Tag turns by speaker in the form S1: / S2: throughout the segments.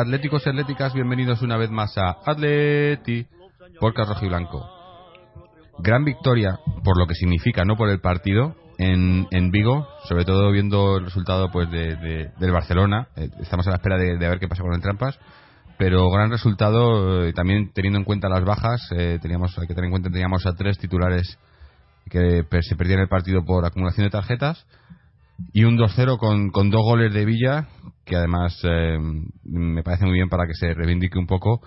S1: Atléticos y atléticas, bienvenidos una vez más a Atleti Rojo y Blanco. Gran victoria por lo que significa, no por el partido, en, en Vigo, sobre todo viendo el resultado pues de, del Barcelona. Eh, estamos a la espera de, ver qué pasa con el Trampas, pero gran resultado eh, también teniendo en cuenta las bajas. Eh, teníamos hay que tener en cuenta teníamos a tres titulares que se perdían el partido por acumulación de tarjetas y un 2-0 con, con dos goles de Villa que además eh, me parece muy bien para que se reivindique un poco.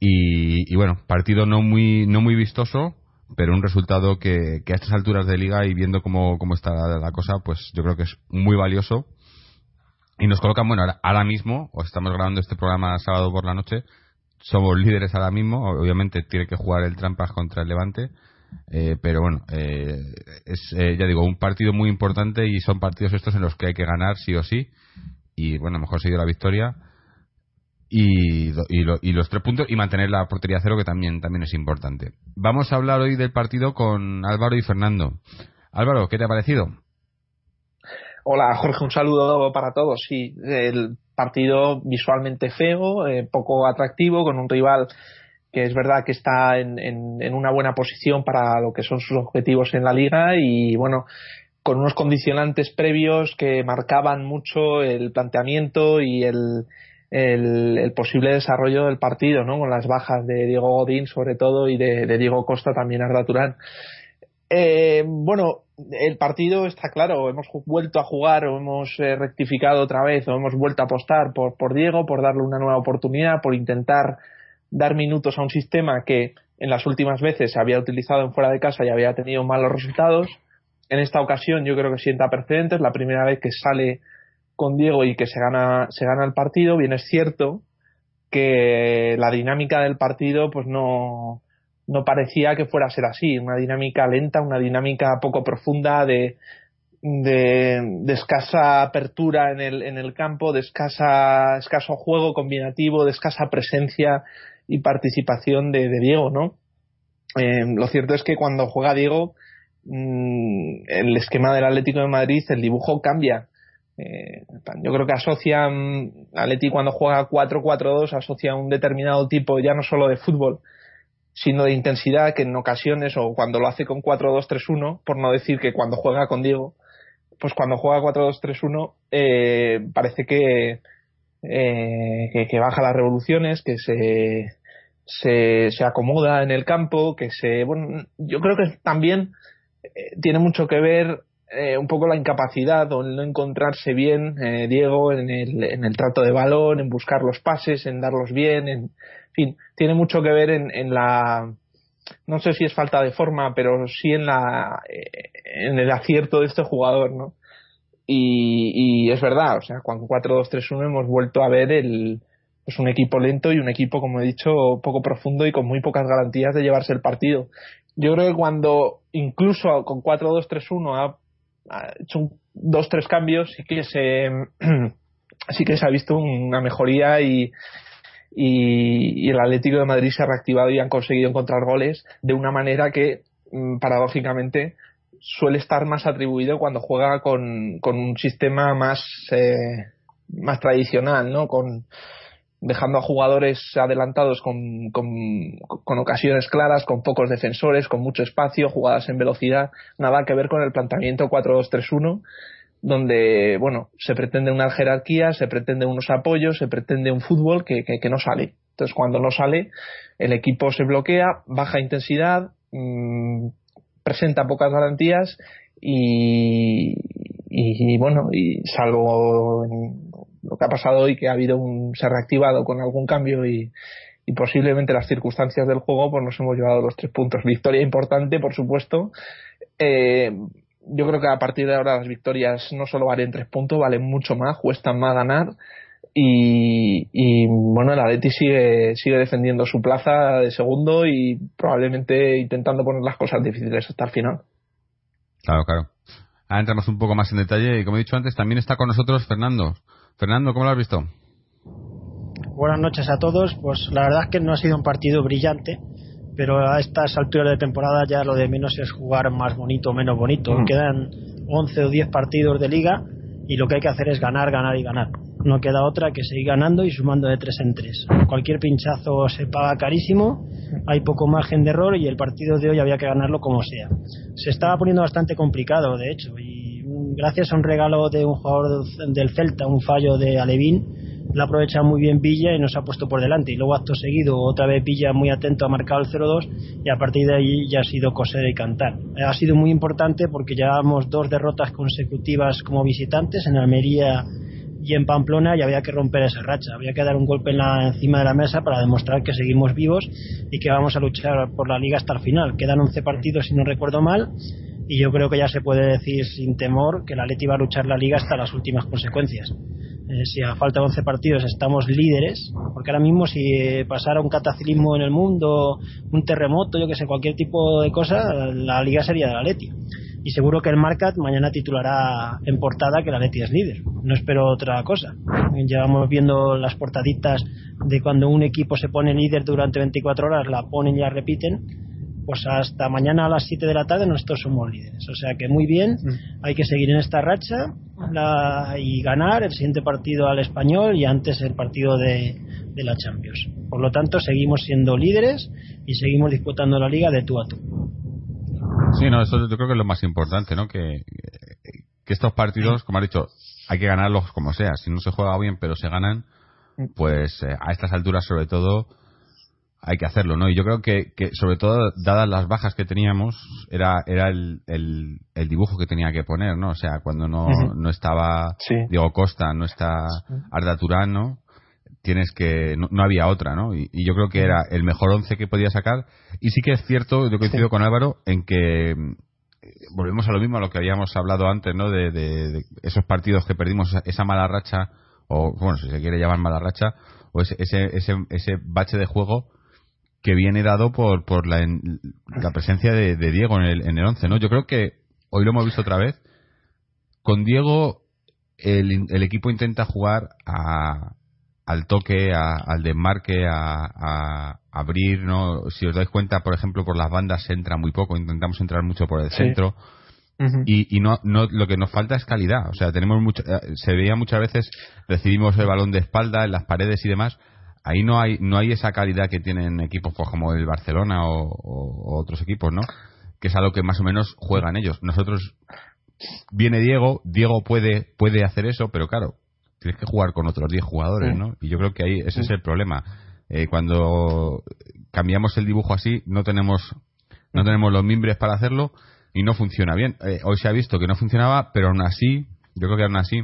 S1: Y, bueno partido no muy no muy vistoso pero un resultado que, a estas alturas de liga y viendo cómo, cómo está la, cosa pues yo creo que es muy valioso. Y nos colocan bueno ahora, mismo o estamos grabando este programa sábado por la noche somos líderes ahora mismo obviamente tiene que jugar el Trampas contra el Levante eh, pero bueno, eh, es ya digo, un partido muy importante y son partidos estos en los que hay que ganar sí o sí y bueno, mejor seguir la victoria y, y, los tres puntos y mantener la portería cero que también, también es importante. Vamos a hablar hoy del partido con Álvaro y Fernando. Álvaro, ¿qué te ha parecido?
S2: Hola Jorge, un saludo para todos. Sí, el partido visualmente feo, eh, poco atractivo, con un rival que es verdad que está en, en, una buena posición para lo que son sus objetivos en la liga y bueno, con unos condicionantes previos que marcaban mucho el planteamiento y el, posible desarrollo del partido, ¿no? Con las bajas de Diego Godín, sobre todo, y de, Diego Costa también Arda Turán. Eh, bueno, el partido está claro, hemos vuelto a jugar o hemos eh, rectificado otra vez o hemos vuelto a apostar por, por Diego, por darle una nueva oportunidad, por intentar dar minutos a un sistema que en las últimas veces se había utilizado en fuera de casa y había tenido malos resultados en esta ocasión yo creo que sienta precedentes, la primera vez que sale con Diego y que se gana, se gana el partido, bien es cierto que la dinámica del partido pues no, no parecía que fuera a ser así, una dinámica lenta, una dinámica poco profunda de, de, escasa apertura en el, en el campo, de escasa, escaso juego combinativo, de escasa presencia y participación de, Diego, ¿no? Eh, lo cierto es que cuando juega Diego Mm, el esquema del Atlético de Madrid, el dibujo cambia. Eh, yo creo que asocia Atlético cuando juega 4-4-2 asocia un determinado tipo ya no solo de fútbol sino de intensidad que en ocasiones o cuando lo hace con 4-2-3-1 por no decir que cuando juega con Diego pues cuando juega 4-2-3-1 eh, parece eh, que, que baja las revoluciones que se, se se acomoda en el campo que se bueno yo creo que también eh, tiene mucho que ver eh, un poco la incapacidad o el no encontrarse bien, eh, Diego, en el, en el trato de balón, en buscar los pases, en darlos bien, en, fin, tiene mucho que ver en, en la, no sé si es falta de forma, pero sí en la, en el acierto de este jugador, ¿no? Y, y es verdad, o sea, con 4-2-3-1 hemos vuelto a ver el, pues un equipo lento y un equipo, como he dicho, poco profundo y con muy pocas garantías de llevarse el partido yo creo que cuando incluso con 4-2-3-1 ha, hecho dos tres cambios sí que se sí que se ha visto una mejoría y, y, el Atlético de Madrid se ha reactivado y han conseguido encontrar goles de una manera que mm, paradójicamente suele estar más atribuido cuando juega con, con un sistema más eh, más tradicional no con dejando a jugadores adelantados con, con, ocasiones claras, con pocos defensores, con mucho espacio, jugadas en velocidad, nada que ver con el planteamiento 4-2-3-1, donde, bueno, se pretende una jerarquía, se pretende unos apoyos, se pretende un fútbol que, que, no sale. Entonces, cuando no sale, el equipo se bloquea, baja intensidad, mmm, presenta pocas garantías y, y, bueno, y salvo en, lo que ha pasado hoy, que ha habido un, se ha reactivado con algún cambio y, y posiblemente las circunstancias del juego, pues nos hemos llevado los tres puntos. Victoria importante, por supuesto. Eh, yo creo que a partir de ahora las victorias no solo valen tres puntos, valen mucho más, cuestan más ganar. Y, bueno, el Atleti sigue, sigue defendiendo su plaza de segundo y probablemente intentando poner las cosas difíciles hasta el final.
S1: Claro, claro. Ahora entramos un poco más en detalle y como he dicho antes, también está con nosotros Fernando. Fernando, ¿cómo lo has visto?
S3: Buenas noches a todos. Pues la verdad es que no ha sido un partido brillante, pero a estas alturas de temporada ya lo de menos es jugar más bonito o menos bonito. Mm. Quedan 11 o 10 partidos de liga y lo que hay que hacer es ganar, ganar y ganar. no queda otra que seguir ganando y sumando de tres en tres. Cualquier pinchazo se paga carísimo, hay poco margen de error y el partido de hoy había que ganarlo como sea. Se estaba poniendo bastante complicado, de hecho, y gracias a un regalo de un jugador del Celta, un fallo de Alevín, la aprovecha muy bien Villa y nos ha puesto por delante. Y luego acto seguido, otra vez Villa muy atento ha marcado el 0-2 y a partir de ahí ya ha sido coser y cantar. Ha sido muy importante porque llevamos dos derrotas consecutivas como visitantes en Almería y en Pamplona y había que romper esa racha. Había que dar un golpe en la, encima de la mesa para demostrar que seguimos vivos y que vamos a luchar por la liga hasta el final. Quedan 11 partidos, si no recuerdo mal, y yo creo que ya se puede decir sin temor que la Leti va a luchar la liga hasta las últimas consecuencias. Eh, si a falta de 11 partidos estamos líderes, porque ahora mismo si pasara un cataclismo en el mundo, un terremoto, yo que sé, cualquier tipo de cosa, la liga sería de la Leti. Y seguro que el Marcat mañana titulará en portada que la Leti es líder. No espero otra cosa. Llevamos viendo las portaditas de cuando un equipo se pone líder durante 24 horas, la ponen y la repiten pues hasta mañana a las 7 de la tarde nosotros somos líderes. O sea que muy bien, mm. hay que seguir en esta racha y ganar el siguiente partido al español y antes el partido de, la Champions. Por lo tanto, seguimos siendo líderes y seguimos disputando la liga de tú a tú.
S1: Sí, no, eso yo creo que es lo más importante, ¿no? Que, que estos partidos, como has dicho, hay que ganarlos como sea. Si no se juega bien, pero se ganan, mm. pues eh, a estas alturas, sobre todo, hay que hacerlo, ¿no? Y yo creo que, que sobre todo, dadas las bajas que teníamos, era, era el, el, dibujo que tenía que poner, ¿no? O sea, cuando no, no estaba Diego Costa, no está Arda Turán, ¿no? Tienes que. No, había otra, ¿no? Y, yo creo que era el mejor once que podía sacar. Y sí que es cierto, yo coincido con Álvaro, en que mm, volvemos a lo mismo a lo que habíamos hablado antes, ¿no? De, de, esos partidos que perdimos, esa mala racha, o bueno, si se quiere llamar mala racha, o ese, ese, ese, ese bache de juego que viene dado por, por la, la presencia de, Diego en el, en el 11, ¿no? Yo creo que hoy lo hemos visto otra vez. Con Diego, el, el equipo intenta jugar a, al toque, al desmarque, a, a, abrir, ¿no? Si os dais cuenta, por ejemplo, por las bandas se entra muy poco, intentamos entrar mucho por el centro. Y, y no, no, lo que nos falta es calidad. O sea, tenemos mucho, eh, se veía muchas veces, recibimos el balón de espalda en las paredes y demás, ahí no hay no hay esa calidad que tienen equipos pues, como el Barcelona o, otros equipos, ¿no? Que es a lo que más o menos juegan ellos. Nosotros viene Diego, Diego puede puede hacer eso, pero claro, tienes que jugar con otros 10 jugadores, ¿no? Y yo creo que ahí ese es el problema. Eh, cuando cambiamos el dibujo así, no tenemos no tenemos los mimbres para hacerlo y no funciona bien. Eh, hoy se ha visto que no funcionaba, pero aún así, yo creo que aún así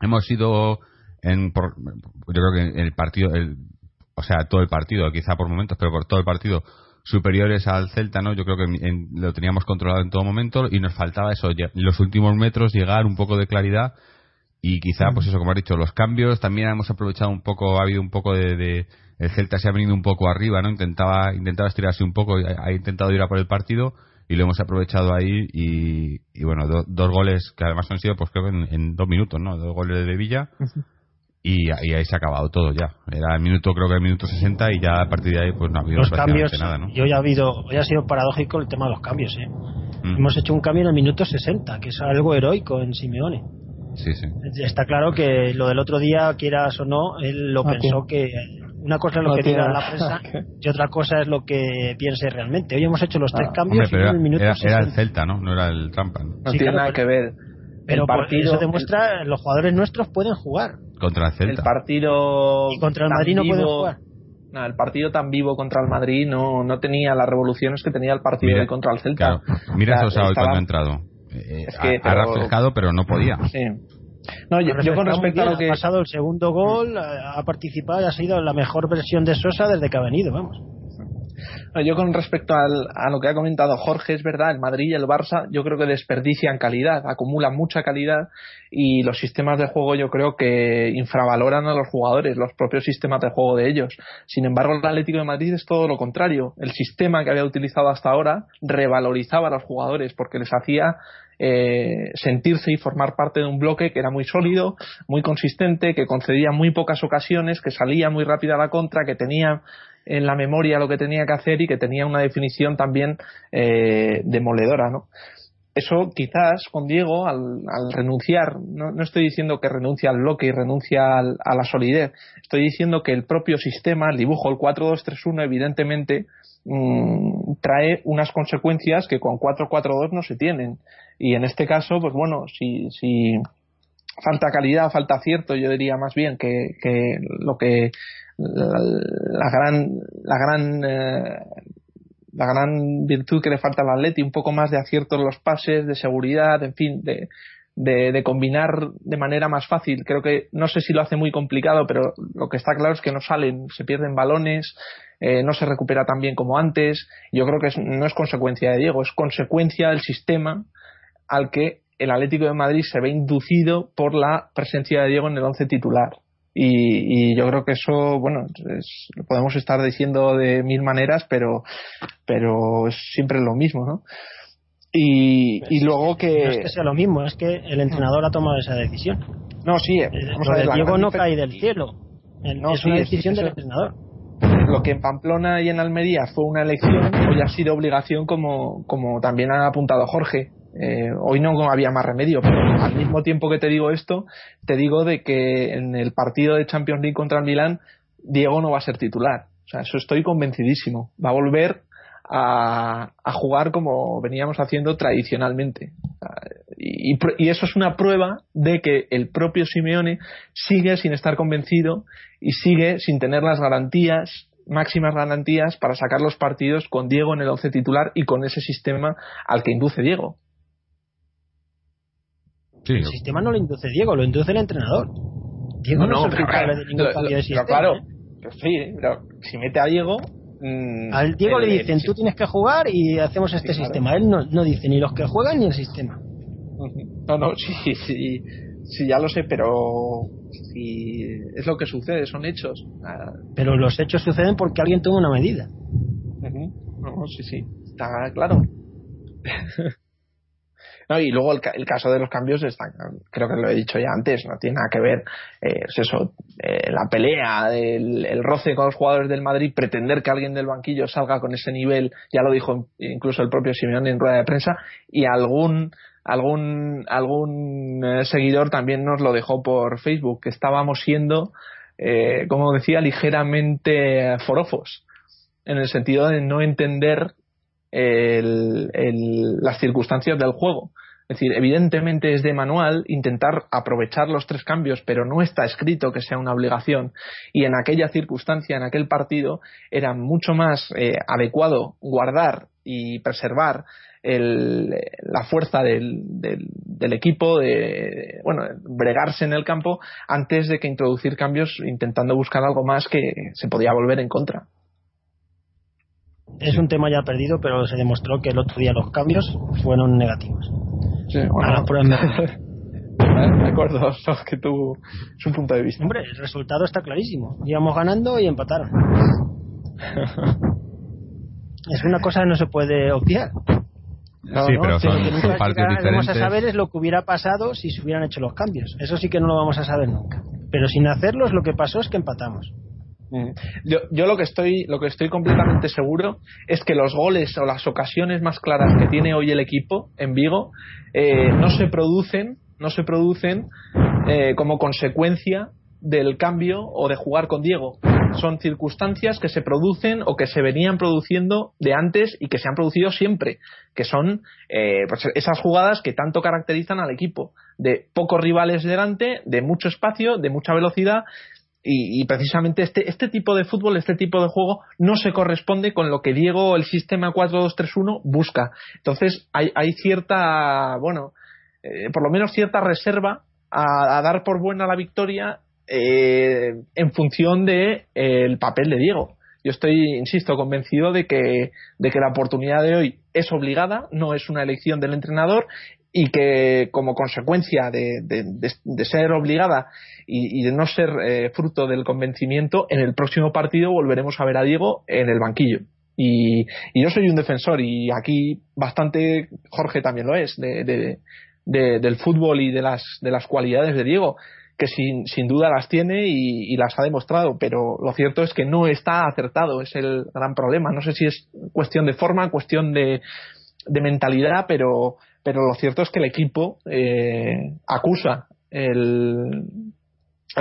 S1: hemos sido en por, yo creo que el partido el, o sea todo el partido quizá por momentos pero por todo el partido superiores al Celta no yo creo que lo teníamos controlado en todo momento y nos faltaba eso en los últimos metros llegar un poco de claridad y quizá pues eso como has dicho los cambios también hemos aprovechado un poco ha habido un poco de, el Celta se ha venido un poco arriba no intentaba intentaba estirarse un poco ha, intentado ir a por el partido y lo hemos aprovechado ahí y, y bueno dos goles que además han sido pues creo que en, dos minutos no dos goles de Villa y, ahí se ha acabado todo ya. Era el minuto, creo que el minuto 60 y ya a partir de ahí pues no ha habido
S3: los cambios, nada, ¿no? Y hoy ha habido, hoy ha sido paradójico el tema de los cambios, ¿eh? Mm. Hemos hecho un cambio en el minuto 60, que es algo heroico en Simeone.
S1: Sí, sí.
S3: Está claro que lo del otro día, quieras o no, él lo pensó que una cosa es lo que diga la prensa y otra cosa es lo que piense realmente. Hoy hemos hecho los tres ah, cambios
S1: en
S3: el minuto
S1: era,
S3: 60.
S1: Era el Celta, ¿no? No era el Trampa.
S2: No, tiene nada que ver.
S3: Pero partido, eso demuestra los jugadores nuestros pueden jugar.
S1: Contra el Celta.
S2: El partido.
S3: Y contra el Madrid no pueden jugar.
S2: El partido tan vivo contra el Madrid no, no tenía las revoluciones que tenía el partido contra el Celta.
S1: Mira Sosa hoy cuando ha entrado. Eh, ha, refrescado, pero no podía.
S2: Sí. No, yo, con respecto a lo que.
S3: Ha pasado el segundo gol, ha participado y ha sido la mejor versión de Sosa desde que ha venido, vamos.
S2: Yo con respecto a lo que ha comentado Jorge, es verdad, el Madrid y el Barça yo creo que desperdician calidad, acumulan mucha calidad y los sistemas de juego yo creo que infravaloran a los jugadores, los propios sistemas de juego de ellos. Sin embargo, el Atlético de Madrid es todo lo contrario. El sistema que había utilizado hasta ahora revalorizaba a los jugadores porque les hacía eh, sentirse y formar parte de un bloque que era muy sólido, muy consistente, que concedía muy pocas ocasiones, que salía muy rápido a la contra, que tenía en la memoria lo que tenía que hacer y que tenía una definición también eh, demoledora, ¿no? eso quizás con Diego, al, renunciar, no, estoy diciendo que renuncia al bloque y renuncia a la solidez, estoy diciendo que el propio sistema, el dibujo, el 4-2-3-1, evidentemente mm, trae unas consecuencias que con 4-4-2 no se tienen. Y en este caso, pues bueno, si, si falta calidad, falta acierto, yo diría más bien que, que lo que la, gran la gran eh, la gran virtud que le falta al Atleti, un poco más de acierto en los pases, de seguridad, en fin, de, de, combinar de manera más fácil. Creo que no sé si lo hace muy complicado, pero lo que está claro es que no salen, se pierden balones, eh, no se recupera tan bien como antes. Yo creo que no es consecuencia de Diego, es consecuencia del sistema al que el Atlético de Madrid se ve inducido por la presencia de Diego en el once titular. Y, yo creo que eso, bueno, lo podemos estar diciendo de mil maneras, pero, pero es siempre lo mismo, ¿no? Y, y luego que.
S3: No es que sea lo mismo, es que el entrenador ha tomado esa decisión.
S2: No, sí,
S3: eh, vamos a ver, Diego no cae del cielo. No, es una decisión del entrenador.
S2: Lo que en Pamplona y en Almería fue una elección, hoy ha sido obligación, como, como también ha apuntado Jorge. Eh, hoy no había más remedio, pero al mismo tiempo que te digo esto, te digo de que en el partido de Champions League contra el Milán, Diego no va a ser titular. O sea, eso estoy convencidísimo. Va a volver a, jugar como veníamos haciendo tradicionalmente. Y, y, eso es una prueba de que el propio Simeone sigue sin estar convencido y sigue sin tener las garantías máximas garantías para sacar los partidos con Diego en el once titular y con ese sistema al que induce Diego
S3: el sistema no lo induce Diego, lo induce el entrenador. Diego no, es el claro, de ningún cambio de sistema.
S2: Claro, ¿eh? sí, pero si mete a Diego.
S3: Mm, Al Diego le dicen, tú tienes que jugar y hacemos este sistema. Él no, no dice ni los que juegan ni el sistema.
S2: No, no, sí, sí, sí, ya lo sé, pero si es lo que sucede, son hechos.
S3: Pero los hechos suceden porque alguien toma una medida.
S2: No, sí, sí, está claro. y luego el, caso de los cambios, está, creo que lo he dicho ya antes, no tiene nada que ver, eh, eso, eh, la pelea, el, roce con los jugadores del Madrid, pretender que alguien del banquillo salga con ese nivel, ya lo dijo incluso el propio Simeone en rueda de prensa, y algún algún algún eh, seguidor también nos lo dejó por Facebook, que estábamos siendo, como decía, ligeramente forofos, en el sentido de no entender las circunstancias del juego. Es decir, evidentemente es de manual intentar aprovechar los tres cambios, pero no está escrito que sea una obligación. Y en aquella circunstancia, en aquel partido, era mucho más eh, adecuado guardar y preservar la fuerza del, del, equipo, de, bueno, bregarse en el campo, antes de que introducir cambios intentando buscar algo más que se podía volver en contra
S3: es un tema ya perdido, pero se demostró que el otro día los cambios fueron negativos.
S2: Sí, bueno. de acuerdo, que tú es un punto de vista.
S3: Hombre, el resultado está clarísimo. Íbamos ganando y empataron. es una cosa que no se puede obviar.
S1: sí, pero son, lo que nunca
S3: vamos a saber es lo que hubiera pasado si se hubieran hecho los cambios. Eso sí que no lo vamos a saber nunca. Pero sin hacerlos, lo que pasó es que empatamos.
S2: Yo, yo lo que estoy lo que estoy completamente seguro es que los goles o las ocasiones más claras que tiene hoy el equipo en Vigo eh, no se producen no se producen eh, como consecuencia del cambio o de jugar con Diego. Son circunstancias que se producen o que se venían produciendo de antes y que se han producido siempre, que son eh, pues esas jugadas que tanto caracterizan al equipo, de pocos rivales delante, de mucho espacio, de mucha velocidad, y, precisamente este, este tipo de fútbol, este tipo de juego, no se corresponde con lo que Diego, el sistema 4-2-3-1, busca. Entonces, hay, hay cierta, bueno, eh, por lo menos cierta reserva a, dar por buena la victoria eh, en función de eh, el papel de Diego. Yo estoy, insisto, convencido de que, de que la oportunidad de hoy es obligada, no es una elección del entrenador y que como consecuencia de, de, ser obligada y, de no ser eh, fruto del convencimiento, en el próximo partido volveremos a ver a Diego en el banquillo. Y, yo soy un defensor y aquí bastante Jorge también lo es de, del fútbol y de las, de las cualidades de Diego que sin, sin duda las tiene y, y, las ha demostrado, pero lo cierto es que no está acertado, es el gran problema. No sé si es cuestión de forma, cuestión de, de mentalidad, pero, pero lo cierto es que el equipo eh, acusa el,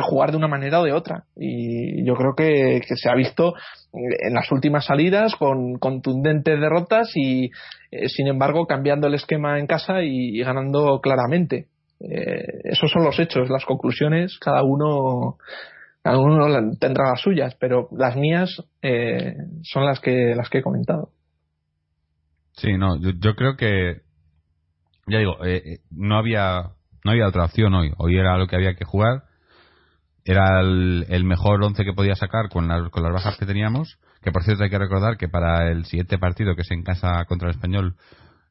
S2: jugar de una manera o de otra. Y yo creo que, se ha visto en las últimas salidas con contundentes derrotas y, eh, sin embargo, cambiando el esquema en casa y, ganando claramente. Eh, esos son los hechos, las conclusiones, cada uno cada tendrá las suyas, pero las mías son las que las que he comentado.
S1: Sí, no, yo, creo que ya digo, no había no había otra opción hoy. Hoy era lo que había que jugar era el, mejor once que podía sacar con las, con las bajas que teníamos. Que por cierto hay que recordar que para el siguiente partido, que es en casa contra el Español,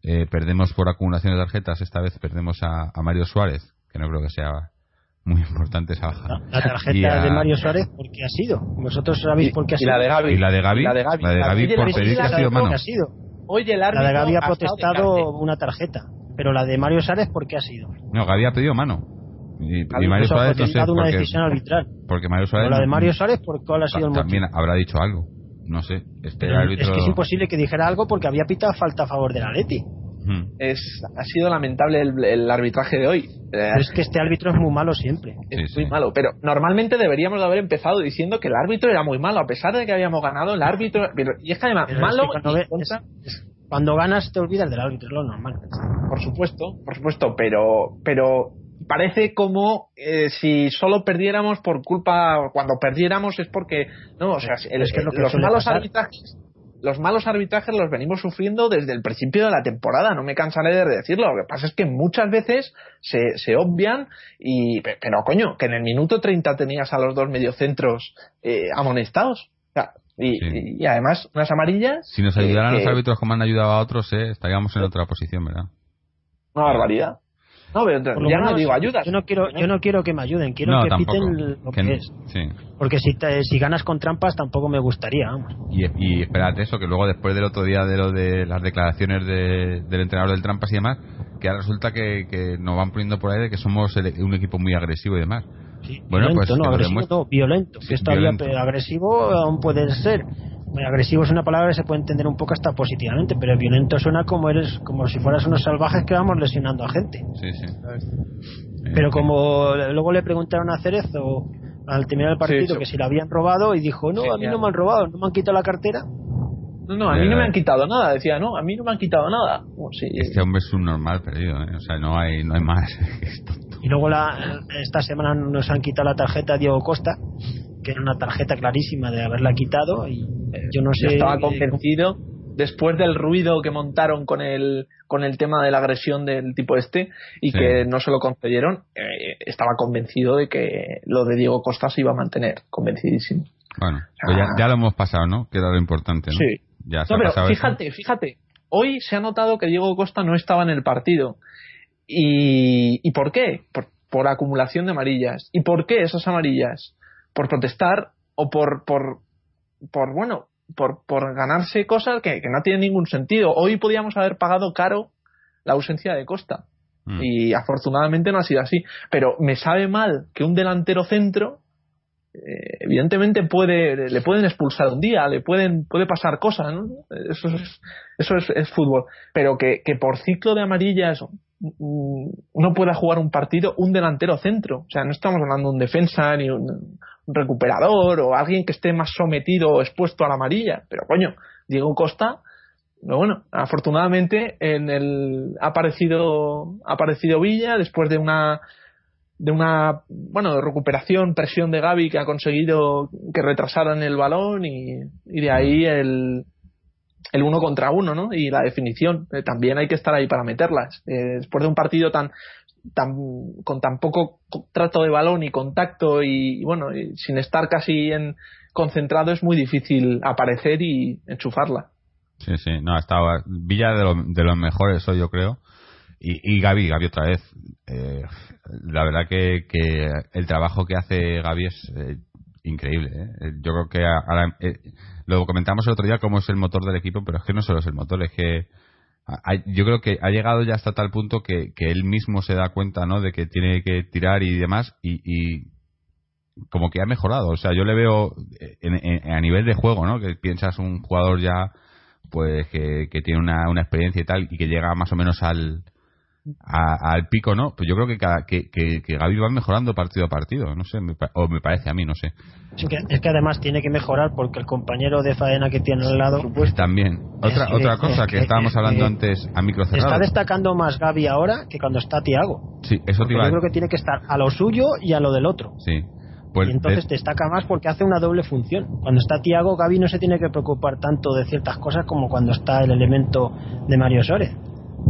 S1: eh, perdemos por acumulación de tarjetas. Esta vez perdemos a, Mario Suárez, que no creo que sea muy importante esa baja.
S3: La, tarjeta de Mario Suárez, ¿por qué ha sido? ¿Vosotros sabéis por qué ha sido?
S2: Y la de Gaby.
S1: ¿Y la de Gaby?
S2: La de
S1: Gaby, por pedir que ha sido mano.
S3: Oye, el la de Gaby ha protestado una tarjeta. Pero la de Mario Suárez, ¿por qué ha sido?
S1: No, Gaby ha pedido mano. Y, Mario Suárez no sé
S3: una decisión arbitral.
S1: Porque Mario Suárez.
S3: la de Mario Suárez, ¿por cuál ha sido el
S1: motivo? También habrá dicho algo. No sé. Este árbitro...
S3: Es que es imposible que dijera algo porque había pitado falta a favor del Atleti.
S2: Es, ha sido lamentable el, arbitraje de hoy.
S3: es que este árbitro es muy malo siempre.
S2: Es muy malo, pero normalmente deberíamos de haber empezado diciendo que el árbitro era muy malo, a pesar de que habíamos ganado, el árbitro. Y es que además, malo.
S3: cuando, ganas te olvidas del árbitro, es lo normal.
S2: Por supuesto, por supuesto, pero, pero parece como eh, si solo perdiéramos por culpa cuando perdiéramos es porque no o sea los malos arbitrajes los malos arbitrajes los venimos sufriendo desde el principio de la temporada no me cansaré de decirlo lo que pasa es que muchas veces se, se obvian y pero coño que en el minuto 30 tenías a los dos mediocentros eh, amonestados y, y, además unas amarillas
S1: si nos ayudaran los árbitros como han ayudado a otros eh, estaríamos en otra posición verdad
S2: una barbaridad no, pero ya no digo ayudas.
S3: Yo no quiero, yo no quiero que me ayuden, quiero que piten lo que, es. Porque si, si ganas con trampas tampoco me gustaría.
S1: Y, y espérate eso, que luego después del otro día de lo de las declaraciones del entrenador del trampas y demás, que ahora resulta que, nos van poniendo por ahí de que somos un equipo muy agresivo y demás.
S3: Bueno, pues no, agresivo, violento. Que esto agresivo aún puede ser agresivo es una palabra que se puede entender un poco hasta positivamente, pero violento suena como eres como si fueras unos salvajes que vamos lesionando a gente.
S1: Sí, sí.
S3: Pero como luego le preguntaron a Cerezo al terminar el partido que si la habían robado y dijo, no, a mí no me han robado, no me han quitado la cartera.
S2: No, no, a mí no me han quitado nada, decía, no, a mí no me han quitado nada.
S1: Este hombre es un normal perdido, ¿eh? o sea, no hay, no hay más.
S3: y luego la, esta semana nos han quitado la tarjeta a Diego Costa, que era una tarjeta clarísima de haberla quitado y yo no sé.
S2: estaba convencido después del ruido que montaron con el con el tema de la agresión del tipo este y que no se lo concedieron, eh, estaba convencido de que lo de Diego Costa se iba a mantener, convencidísimo.
S1: Bueno, pues ya, lo hemos pasado, ¿no? Que era lo importante, ¿no?
S2: Sí. Ya no, pero fíjate, fíjate, hoy se ha notado que Diego Costa no estaba en el partido. ¿Y, ¿y por qué? Por, por acumulación de amarillas. ¿Y por qué esas amarillas? por protestar o por, por, por bueno, por, por ganarse cosas que, no tienen ningún sentido. Hoy podíamos haber pagado caro la ausencia de Costa. Mm. Y afortunadamente no ha sido así. Pero me sabe mal que un delantero centro, eh, evidentemente puede, le pueden expulsar un día, le pueden, puede pasar cosas, ¿no? Eso es, eso es, fútbol. Pero que, que por ciclo de amarillas no pueda jugar un partido un delantero centro. O sea, no estamos hablando de un defensa ni un, recuperador o alguien que esté más sometido o expuesto a la amarilla. Pero coño, Diego Costa, bueno, afortunadamente en el ha aparecido, ha aparecido Villa después de una de una bueno recuperación presión de Gaby que ha conseguido que retrasaran el balón y, y de ahí el el uno contra uno, ¿no? Y la definición. Eh, también hay que estar ahí para meterlas. Eh, después de un partido tan, tan, con tan poco trato de balón y contacto y, bueno, sin estar casi en concentrado es muy difícil aparecer y enchufarla.
S1: Sí, sí, no, estaba Villa de, de los mejores hoy, yo creo. Y, y Gaby, Gaby otra vez. Eh, la verdad que, que, el trabajo que hace Gaby es increíble. Yo creo que ahora, lo comentamos el otro día como es el motor del equipo, pero es que no solo es el motor, es que yo creo que ha llegado ya hasta tal punto que, él mismo se da cuenta ¿no? de que tiene que tirar y demás y, como que ha mejorado. O sea, yo le veo a nivel de juego, ¿no? que piensas un jugador ya pues que, tiene una, una, experiencia y tal y que llega más o menos al, al pico no. Pues yo creo que, cada, que, que, que, Gaby va mejorando partido a partido, no sé, o me parece a mí, no sé.
S3: Es que, es que además tiene que mejorar porque el compañero de faena que tiene al lado.
S1: Pues también. Otra, otra cosa que, estábamos hablando antes a micro cerrado.
S3: Está destacando más Gaby ahora que cuando está Tiago.
S1: Sí, eso te iba
S3: Yo creo que tiene que estar a lo suyo y a lo del otro.
S1: Sí.
S3: Pues y entonces destaca más porque hace una doble función. Cuando está Tiago, Gaby no se tiene que preocupar tanto de ciertas cosas como cuando está el elemento de Mario Sores.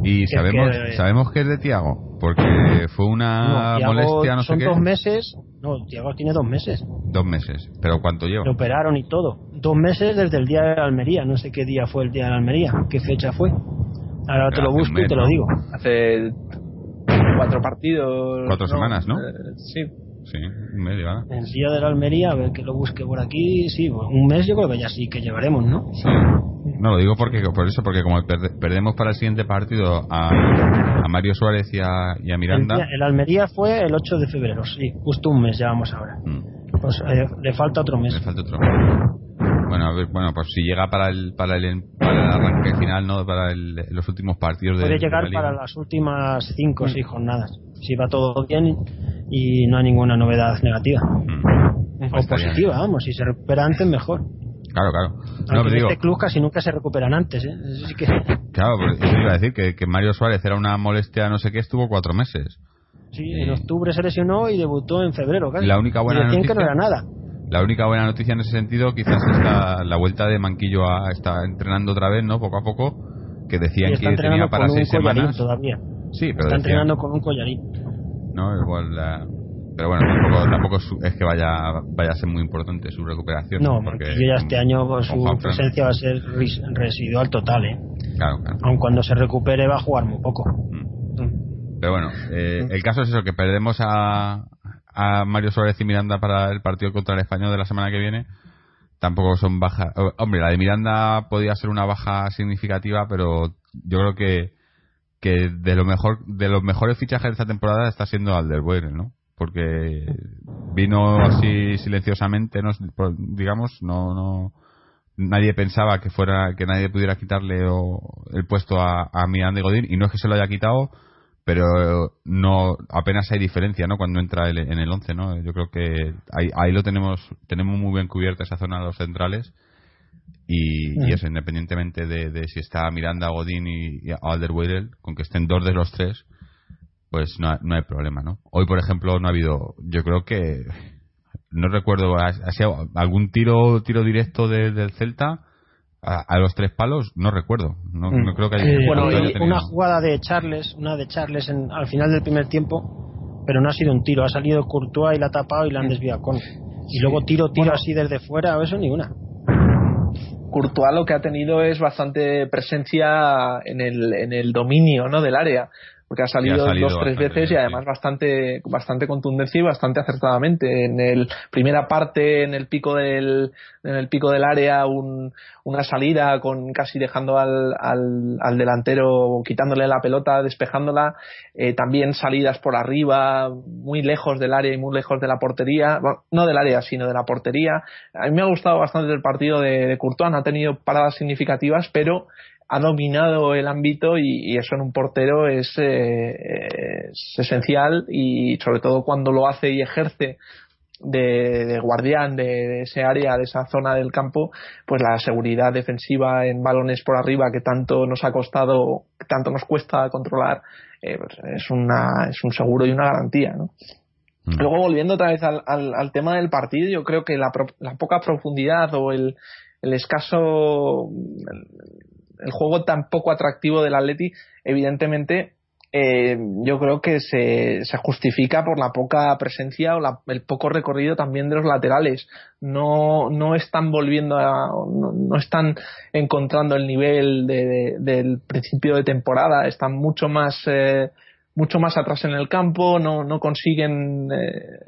S1: Y sabemos que, sabemos que es de Tiago, porque fue una molestia, no
S3: sé
S1: qué.
S3: Son dos meses. No, Tiago tiene dos meses.
S1: Dos meses. ¿Pero cuánto lleva?
S3: Lo operaron y todo. Dos meses desde el día de la Almería. No sé qué día fue el día de la Almería. ¿Qué fecha fue? Ahora te lo busco y te lo digo.
S2: Hace cuatro partidos.
S1: Cuatro semanas, ¿no?
S2: Eh, sí.
S1: Sí, un mes lleva.
S3: El día de la Almería, a ver que lo busque por aquí, sí, un mes yo creo que ya sí que llevaremos, ¿no?
S1: Sí. No, lo digo porque por eso, porque como perdemos para el siguiente partido a, a Mario Suárez y a, y a Miranda.
S3: El, el, Almería fue el 8 de febrero, sí, justo un mes llevamos ahora. Mm. Pues eh, le falta otro mes.
S1: Le falta otro Bueno, a ver, bueno, pues si llega para el, para el, para el arranque final, ¿no? Para el, los últimos partidos de
S3: Puede llegar
S1: de la
S3: para las últimas 5 o 6 jornadas. Si va todo bien y no hay ninguna novedad negativa.
S1: Mm.
S3: O positiva, bien. vamos, si se recupera antes, mejor.
S1: Claro, claro.
S3: No, Aunque digo, este club casi nunca se recuperan antes, ¿eh? Que...
S1: Claro, pues eso iba a decir, que, que, Mario Suárez era una molestia no sé qué, estuvo cuatro meses.
S3: Sí, en octubre se lesionó y debutó en febrero, casi.
S1: La única buena
S3: y
S1: noticia...
S3: que no era nada.
S1: La única buena noticia en ese sentido quizás es la, la vuelta de Manquillo a está entrenando otra vez, ¿no? Poco a poco, que decían que tenía para seis semanas.
S3: Todavía.
S1: Sí, pero
S3: está
S1: decían,
S3: entrenando con un collarín.
S1: No, igual la, pero bueno, tampoco, tampoco es que vaya, vaya a ser muy importante su recuperación.
S3: No,
S1: porque
S3: ya este año pues, su presencia va a ser residual total, ¿eh?
S1: Claro, claro.
S3: Aun cuando se recupere va a jugar muy poco.
S1: Mm. Pero bueno, eh, el caso es eso, que perdemos a, a Mario Suárez y Miranda para el partido contra el Español de la semana que viene. Tampoco son bajas. Hombre, la de Miranda podía ser una baja significativa, pero yo creo que que de lo mejor de los mejores fichajes de esta temporada está siendo Alderweireld, ¿no? Porque vino así silenciosamente, no, digamos, no, no, nadie pensaba que fuera, que nadie pudiera quitarle o, el puesto a, a Miranda y Godín, y no es que se lo haya quitado, pero no, apenas hay diferencia, ¿no? Cuando entra el, en el 11, ¿no? Yo creo que ahí, ahí lo tenemos, tenemos muy bien cubierta esa zona de los centrales. Y, y eso, independientemente de, de, si está Miranda, Godín y, y Alderweireld, con que estén dos de los tres, pues no, no hay problema, ¿no? Hoy, por ejemplo, no ha habido, yo creo que, no recuerdo, ¿ha, ha sido algún tiro tiro directo de, del Celta a, a, los tres palos? No recuerdo, no, no creo que haya.
S3: Eh, bueno, haya una jugada de Charles, una de Charles en, al final del primer tiempo, pero no ha sido un tiro, ha salido Courtois y la ha tapado y la han desviado con. Y luego tiro, tiro bueno, así desde fuera, eso ni una.
S2: Courtois lo que ha tenido es bastante presencia en el, en el dominio ¿no? del área porque ha salido, ha salido dos tres veces bien, y además bastante bastante contundencia y bastante acertadamente. En el primera parte en el pico del en el pico del área un, una salida con casi dejando al, al, al, delantero quitándole la pelota despejándola. Eh, también salidas por arriba muy lejos del área y muy lejos de la portería. Bueno, no del área sino de la portería. A mí me ha gustado bastante el partido de, de Courtois ha tenido paradas significativas pero ha dominado el ámbito y, y eso en un portero es, eh, es, esencial y sobre todo cuando lo hace y ejerce de, de guardián de, de, ese área, de esa zona del campo, pues la seguridad defensiva en balones por arriba que tanto nos ha costado, que tanto nos cuesta controlar, eh, pues es, una, es un seguro y una garantía. ¿no? Mm. Luego volviendo otra vez al, al, al, tema del partido, yo creo que la, la poca profundidad o el, el escaso el juego tan poco atractivo del Atleti, evidentemente eh, yo creo que se, se, justifica por la poca presencia o la, el poco recorrido también de los laterales. No, no están volviendo a, no, están encontrando el nivel de, del principio de temporada, están mucho más eh, mucho más atrás en el campo, no, no consiguen eh,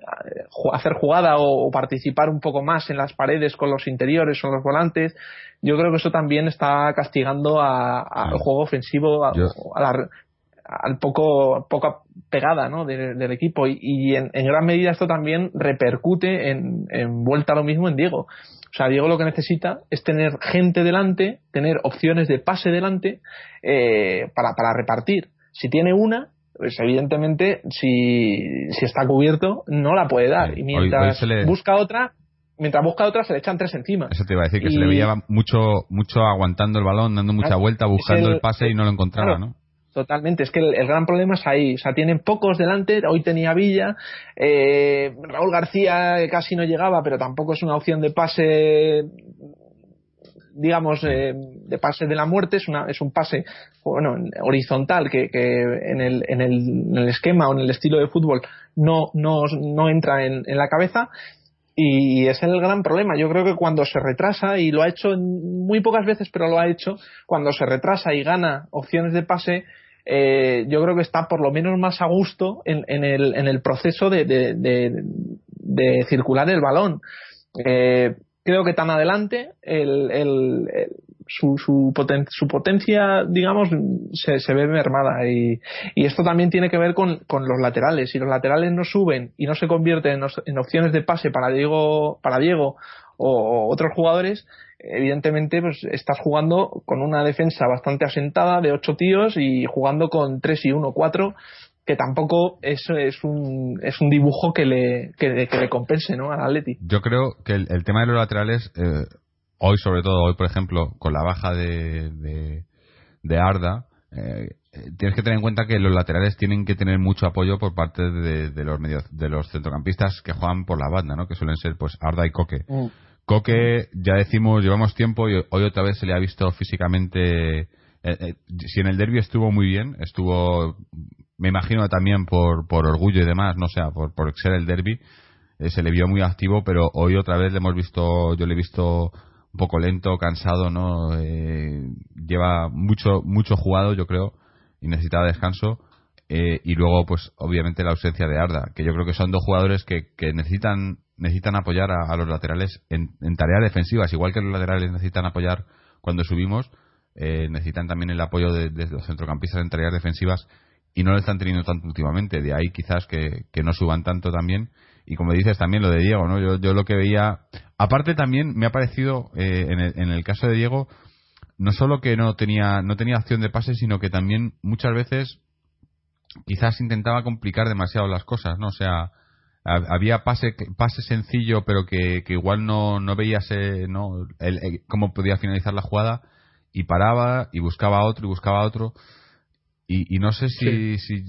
S2: hacer jugada o, o, participar un poco más en las paredes con los interiores o los volantes. Yo creo que eso también está castigando a, al juego ofensivo, a, a la, al poco poca pegada ¿no? de, del equipo y, y en, en, gran medida esto también repercute en, en vuelta a lo mismo en Diego. O sea, Diego lo que necesita es tener gente delante, tener opciones de pase delante eh, para, para repartir. Si tiene una, pues evidentemente si, si está cubierto no la puede dar y mientras busca otra mientras busca otra se le echan tres encima.
S1: Eso te iba a decir, que se le veía mucho, mucho aguantando el balón, dando mucha vuelta, buscando el, pase y no lo encontraba, ¿no?
S2: Totalmente, es que el, gran problema es ahí, o sea, tienen pocos delante, hoy tenía Villa, eh, Raúl García casi no llegaba, pero tampoco es una opción de pase digamos, eh, de pase de la muerte, es, una, es un pase bueno, horizontal que, que en, el, en, el, en, el, esquema o en el estilo de fútbol no, no, no entra en, en, la cabeza. Y es el gran problema. Yo creo que cuando se retrasa, y lo ha hecho muy pocas veces, pero lo ha hecho, cuando se retrasa y gana opciones de pase, eh, yo creo que está por lo menos más a gusto en, en, el, en el proceso de, de, de, de circular el balón. Eh, creo que tan adelante el, el, su, su, su, potencia, digamos, se, se ve mermada. Y, y, esto también tiene que ver con, con, los laterales. Si los laterales no suben y no se convierten en, en opciones de pase para Diego, para Diego o, otros jugadores, evidentemente pues estás jugando con una defensa bastante asentada de ocho tíos y jugando con tres y uno, cuatro que tampoco es, es, un, es un dibujo que le, que, le compense ¿no? al Atleti.
S1: Yo creo que el, tema de los laterales, eh, hoy sobre todo, hoy por ejemplo, con la baja de, de, Arda, eh, tienes que tener en cuenta que los laterales tienen que tener mucho apoyo por parte de, los medios, de los centrocampistas que juegan por la banda, ¿no? que suelen ser pues Arda y Coque. Mm. Coque, ya decimos, llevamos tiempo y hoy otra vez se le ha visto físicamente. Eh, si en el derby estuvo muy bien, estuvo me imagino también por, por orgullo y demás, no sé, por, por ser el derby, eh, se le vio muy activo, pero hoy otra vez le hemos visto, yo le he visto un poco lento, cansado, ¿no? Eh, lleva mucho, mucho jugado, yo creo, y necesitaba descanso. Eh, y luego, pues, obviamente la ausencia de Arda, que yo creo que son dos jugadores que, que necesitan, necesitan apoyar a, los laterales en, tareas defensivas, igual que los laterales necesitan apoyar cuando subimos, necesitan también el apoyo de los centrocampistas en tareas defensivas y no lo están teniendo tanto últimamente. De ahí quizás que, no suban tanto también. Y como dices también lo de Diego, ¿no? Yo, yo lo que veía. Aparte también me ha parecido, eh, en, el, en el caso de Diego, no solo que no tenía, no tenía acción de pase, sino que también muchas veces quizás intentaba complicar demasiado las cosas, ¿no? O sea, había pase, pase sencillo, pero que, que igual no, no veías ¿no? El, cómo podía finalizar la jugada y paraba y buscaba otro y buscaba otro. Y, no sé si, si,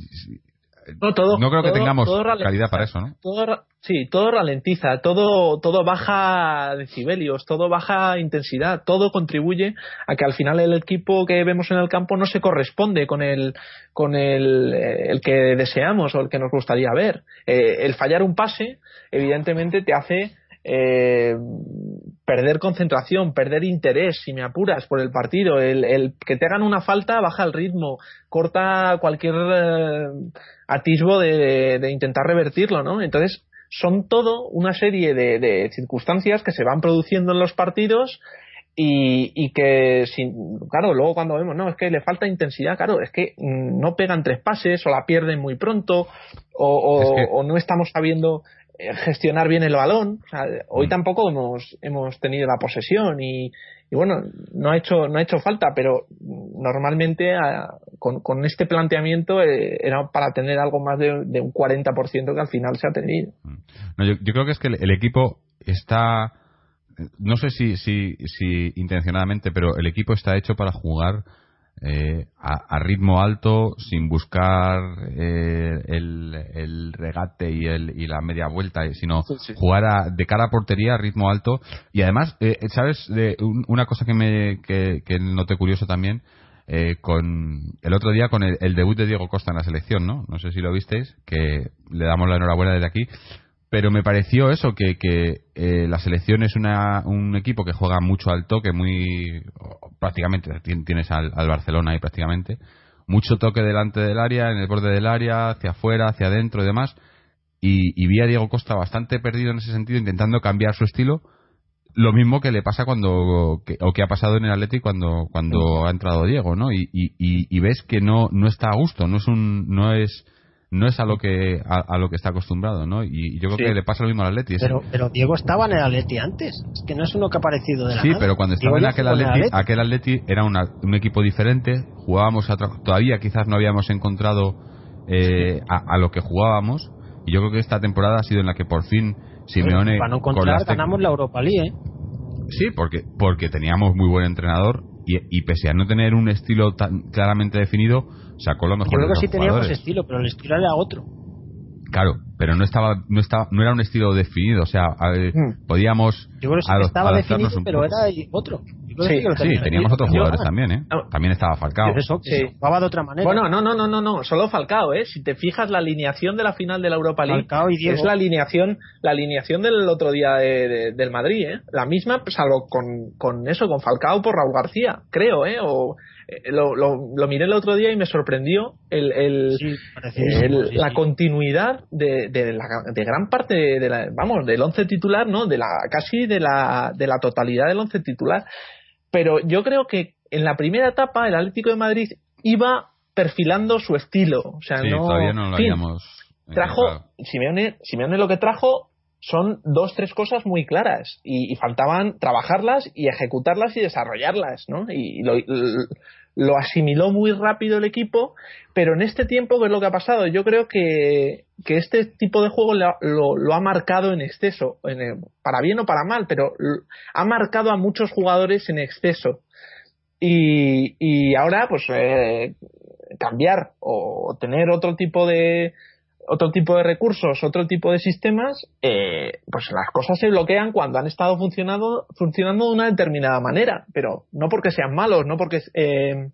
S1: no, todo, no creo que tengamos calidad para eso, ¿no?
S2: Todo, sí, todo ralentiza, todo, todo baja decibelios, todo baja intensidad, todo contribuye a que al final el equipo que vemos en el campo no se corresponde con el, con el, eh, el que deseamos o el que nos gustaría ver. Eh, el fallar un pase, evidentemente, te hace eh, perder concentración, perder interés, si me apuras, por el partido. El, que te hagan una falta baja el ritmo, corta cualquier eh, atisbo de, intentar revertirlo, ¿no? Entonces, son todo una serie de, circunstancias que se van produciendo en los partidos y, que, sin, claro, luego cuando vemos, no, es que le falta intensidad, claro, es que no pegan tres pases o la pierden muy pronto o, o no estamos sabiendo gestionar bien el balón. hoy mm. tampoco hemos, hemos tenido la posesión y, bueno, no ha hecho, no ha hecho falta, pero normalmente con, con, este planteamiento eh, era para tener algo más de, un 40% que al final se ha tenido.
S1: Mm. yo, creo que es que el, equipo está, no sé si, si, si intencionadamente, pero el equipo está hecho para jugar eh, a, ritmo alto, sin buscar eh, el, regate y, el, y la media vuelta, eh, sino jugar de cara a portería a ritmo alto. Y además, ¿sabes? De una cosa que, me, que, que noté curioso también, con el otro día con el, debut de Diego Costa en la selección, ¿no? No sé si lo visteis, que le damos la enhorabuena desde aquí pero me pareció eso, que, que eh, la selección es una, un equipo que juega mucho al toque, muy prácticamente, tienes al, Barcelona ahí prácticamente, mucho toque delante del área, en el borde del área, hacia afuera, hacia adentro y demás, y, vi a Diego Costa bastante perdido en ese sentido, intentando cambiar su estilo, lo mismo que le pasa cuando, o que ha pasado en el Atlético cuando, cuando ha entrado Diego, ¿no? Y, y, y, ves que no, no está a gusto, no es un, no es no es a lo que a, lo que está acostumbrado, ¿no? Y, yo creo que le pasa lo mismo al Atleti.
S3: Pero, pero Diego estaba en el Atleti antes, es que no es uno que ha aparecido de la
S1: Sí, pero cuando estaba en aquel Atleti, aquel Atleti era un equipo diferente, jugábamos a todavía quizás no habíamos encontrado eh, a, lo que jugábamos. Y yo creo que esta temporada ha sido en la que por fin Simeone.
S3: Para no encontrar, ganamos la Europa League, ¿eh?
S1: Sí, porque, porque teníamos muy buen entrenador y, y pese a no tener un estilo tan claramente definido, sacó lo mejor
S3: Yo creo
S1: que
S3: sí teníamos estilo, pero el estilo era otro.
S1: Claro, pero no estaba, no estaba, no era un estilo definido, o sea, hmm. podíamos
S3: Yo creo que estaba definido, pero era otro.
S1: Sí, sí, teníamos otros jugadores también, ¿eh? También estaba Falcao.
S3: Eso, sí. jugaba de otra manera.
S2: Bueno, no, no, no, no, no, solo Falcao, ¿eh? Si te fijas la alineación de la final de la Europa League es la alineación, la alineación del otro día del Madrid, ¿eh? La misma, salvo con, con eso, con Falcao por Raúl García, creo, ¿eh? O eh, lo, lo, miré el otro día y me sorprendió el, el, la continuidad de, de, la, de, gran parte de la, vamos del once titular no de la casi de la de la totalidad del once titular. Pero yo creo que en la primera etapa el Atlético de Madrid iba perfilando su estilo. O sea no
S1: todavía no lo habíamos
S2: trajo Simeone, Simeone lo que trajo son dos, tres cosas muy claras. Y, faltaban trabajarlas y ejecutarlas y desarrollarlas, ¿no? Y lo, lo, asimiló muy rápido el equipo, pero en este tiempo, ¿qué es lo que ha pasado? Yo creo que, que este tipo de juego lo, ha marcado en exceso, en para bien o para mal, pero ha marcado a muchos jugadores en exceso. Y, y ahora, pues, eh, cambiar o tener otro tipo de, otro tipo de recursos, otro tipo de sistemas, eh, pues las cosas se bloquean cuando han estado funcionando, funcionando de una determinada manera, pero no porque sean malos, no porque, eh,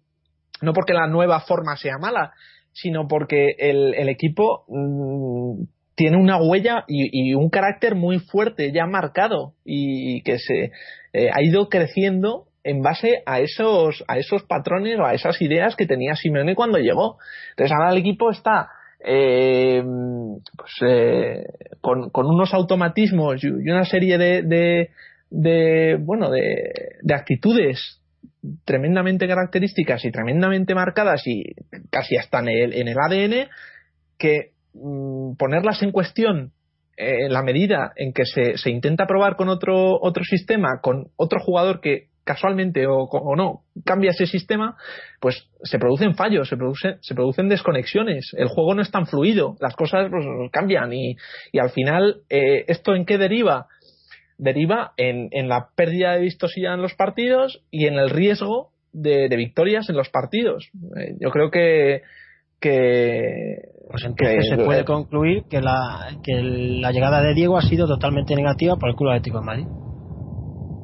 S2: no porque la nueva forma sea mala, sino porque el, equipo mm, tiene una huella y, un carácter muy fuerte, ya marcado, y, que se eh, ha ido creciendo en base a esos, a esos patrones o a esas ideas que tenía Simeone cuando llegó. Entonces ahora el equipo está eh, pues, eh, con, unos automatismos y una serie de, bueno de, de, actitudes tremendamente características y tremendamente marcadas y casi hasta en el, en el ADN que mm, ponerlas en cuestión eh, en la medida en que se, se intenta probar con otro otro sistema con otro jugador que casualmente o, o, no cambia ese sistema, pues se producen fallos, se, produce, se producen desconexiones, el juego no es tan fluido, las cosas pues, cambian y, y, al final, eh, ¿esto en qué deriva? Deriva en, en, la pérdida de vistosidad en los partidos y en el riesgo de, de victorias en los partidos. Eh, yo creo que, que
S3: pues entonces se puede concluir que la, que la llegada de Diego ha sido totalmente negativa para el Club Atlético de Madrid.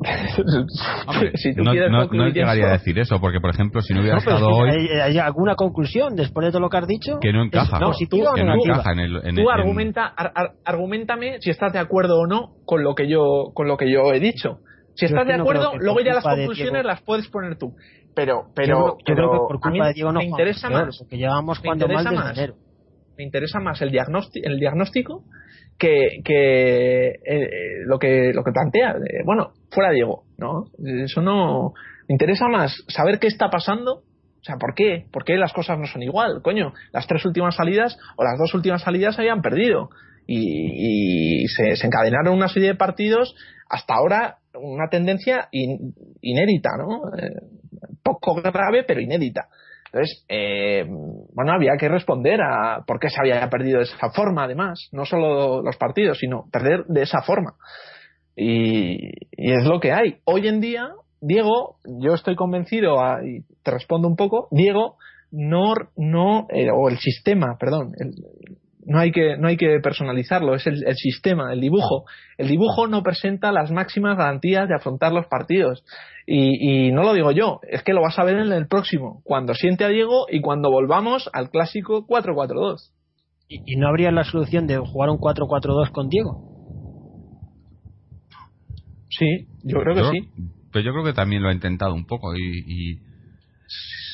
S1: no, llegaría a decir eso, porque por ejemplo, si no hubiera estado hoy.
S3: Hay, alguna conclusión después de todo lo que has dicho?
S1: Que no encaja.
S3: no,
S1: si
S3: tú,
S1: que no encaja en el.
S2: tú argumenta, argumentame si estás de acuerdo o no con lo que yo, con lo que yo he dicho. Si estás de acuerdo, luego ya las conclusiones las puedes poner tú. Pero, pero,
S3: yo, creo que por culpa de Diego no me interesa más. Porque llevamos cuando
S2: desde Me interesa más el diagnóstico, el diagnóstico que, que eh, lo que lo que plantea bueno fuera Diego no eso no me interesa más saber qué está pasando o sea por qué por qué las cosas no son igual coño las tres últimas salidas o las dos últimas salidas se habían perdido y, se, encadenaron una serie de partidos hasta ahora una tendencia inédita no eh, poco grave pero inédita entonces, eh, bueno, había que responder a por qué se había perdido de esa forma, además, no solo los partidos, sino perder de esa forma. Y, es lo que hay. Hoy en día, Diego, yo estoy convencido, y te respondo un poco, Diego no, no eh, o el sistema, perdón, el, no hay que, no hay que personalizarlo, es el, sistema, el dibujo. El dibujo no presenta las máximas garantías de afrontar los partidos. Y, no lo digo yo, es que lo vas a ver en el próximo, cuando siente a Diego y cuando volvamos al clásico 4-4-2.
S3: ¿Y, no habría la solución de jugar un 4-4-2 con Diego?
S2: Sí, yo creo que sí.
S1: Pero yo creo que también lo ha intentado un poco y...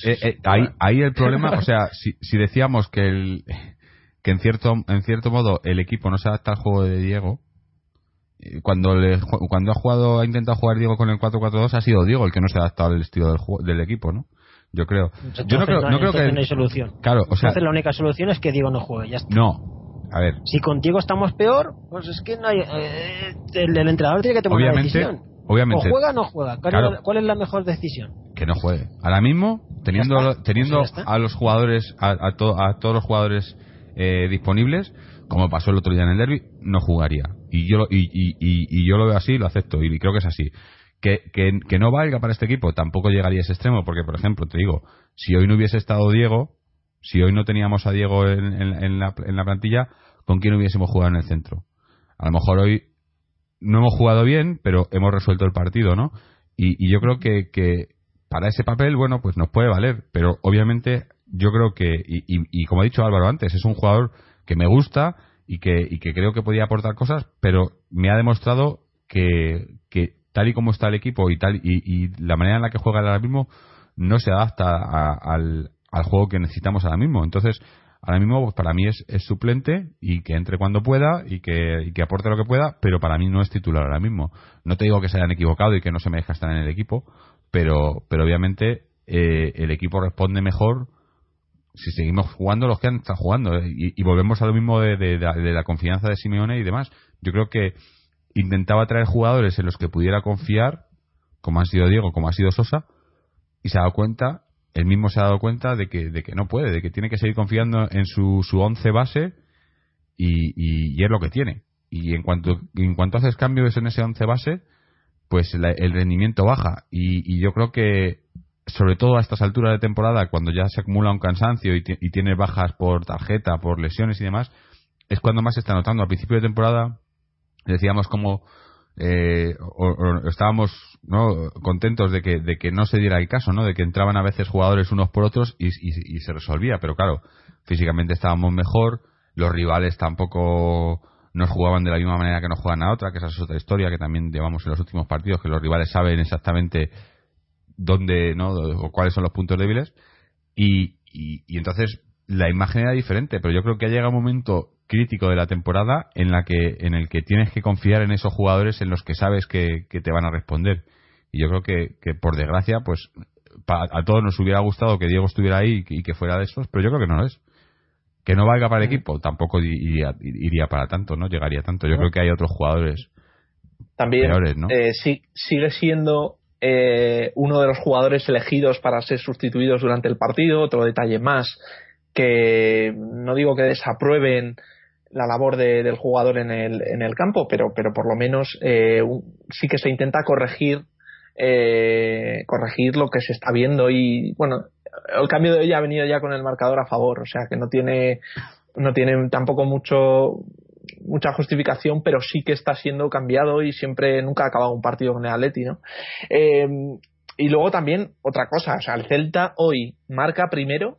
S1: Eh, eh, ahí, el problema, o sea, si, si decíamos que el, que en cierto, en cierto modo el equipo no se adapta al juego de Diego. Cuando, le, cuando ha jugado ha intentado jugar Diego con el 4-4-2 ha sido Diego el que no se ha adaptado al estilo del, del equipo, ¿no? Yo creo. Yo no creo, no, creo que
S3: no hay solución.
S1: Claro, o sea,
S3: entonces la única solución es que Diego no juegue, ya está.
S1: No. A ver.
S3: Si contigo estamos peor, pues es que no hay, eh, el, entrenador tiene que tomar una decisión.
S1: Obviamente.
S3: O juega o no juega. ¿Cuál, es la mejor decisión?
S1: Que no juegue. Ahora mismo, teniendo, teniendo a los jugadores, a, a, a todos los jugadores eh, disponibles, como pasó el otro día en el derby, no jugaría. Y yo, y, y, y, yo lo veo así, lo acepto, y creo que es así. Que, que, que, no valga para este equipo, tampoco llegaría a ese extremo, porque, por ejemplo, te digo, si hoy no hubiese estado Diego, si hoy no teníamos a Diego en, en, la, en la plantilla, ¿con quién hubiésemos jugado en el centro? A lo mejor hoy no hemos jugado bien, pero hemos resuelto el partido, ¿no? Y, yo creo que, que, para ese papel, bueno, pues nos puede valer, pero obviamente yo creo que, y, y, como ha dicho Álvaro antes, es un jugador que me gusta y que, y que creo que podía aportar cosas, pero me ha demostrado que, que tal y como está el equipo y tal y, la manera en la que juega ahora mismo no se adapta al, al juego que necesitamos ahora mismo. Entonces, ahora mismo pues, para mí es, es, suplente y que entre cuando pueda y que, y que, aporte lo que pueda, pero para mí no es titular ahora mismo. No te digo que se hayan equivocado y que no se me deja estar en el equipo, pero, pero obviamente eh, el equipo responde mejor si seguimos jugando los que estado jugando eh, y, volvemos a lo mismo de, de, la confianza de Simeone y demás. Yo creo que intentaba traer jugadores en los que pudiera confiar, como han sido Diego, como ha sido Sosa, y se ha dado cuenta él mismo se ha dado cuenta de que, de que no puede, de que tiene que seguir confiando en su, su once base y, y, es lo que tiene. Y en cuanto, en cuanto haces cambios en ese once base, pues el rendimiento baja. Y, yo creo que, sobre todo a estas alturas de temporada, cuando ya se acumula un cansancio y, y tiene bajas por tarjeta, por lesiones y demás, es cuando más se está notando. Al principio de temporada decíamos como eh, o, estábamos ¿no? contentos de que, de que no se diera el caso, ¿no? de que entraban a veces jugadores unos por otros y, se resolvía, pero claro, físicamente estábamos mejor, los rivales tampoco nos jugaban de la misma manera que nos juegan a otra, que esa es otra historia que también llevamos en los últimos partidos, que los rivales saben exactamente dónde, ¿no? o cuáles son los puntos débiles, y, y entonces la imagen era diferente, pero yo creo que ha llegado un momento crítico de la temporada en la que en el que tienes que confiar en esos jugadores en los que sabes que, te van a responder. Y yo creo que, que por desgracia pues a todos nos hubiera gustado que Diego estuviera ahí y, que fuera de esos pero yo creo que no lo es. Que no valga para el equipo tampoco iría, iría para tanto no llegaría tanto. Yo creo que hay otros jugadores
S2: también eh, sigue siendo eh, uno de los jugadores elegidos para ser sustituidos durante el partido otro detalle más que no digo que desaprueben la labor del jugador en el, en el campo, pero, pero por lo menos eh, sí que se intenta corregir eh, corregir lo que se está viendo y bueno el cambio de hoy ha venido ya con el marcador a favor o sea que no tiene no tiene tampoco mucho mucha justificación pero sí que está siendo cambiado y siempre nunca ha acabado un partido con el Atleti ¿no? Eh, y luego también otra cosa o sea el Celta hoy marca primero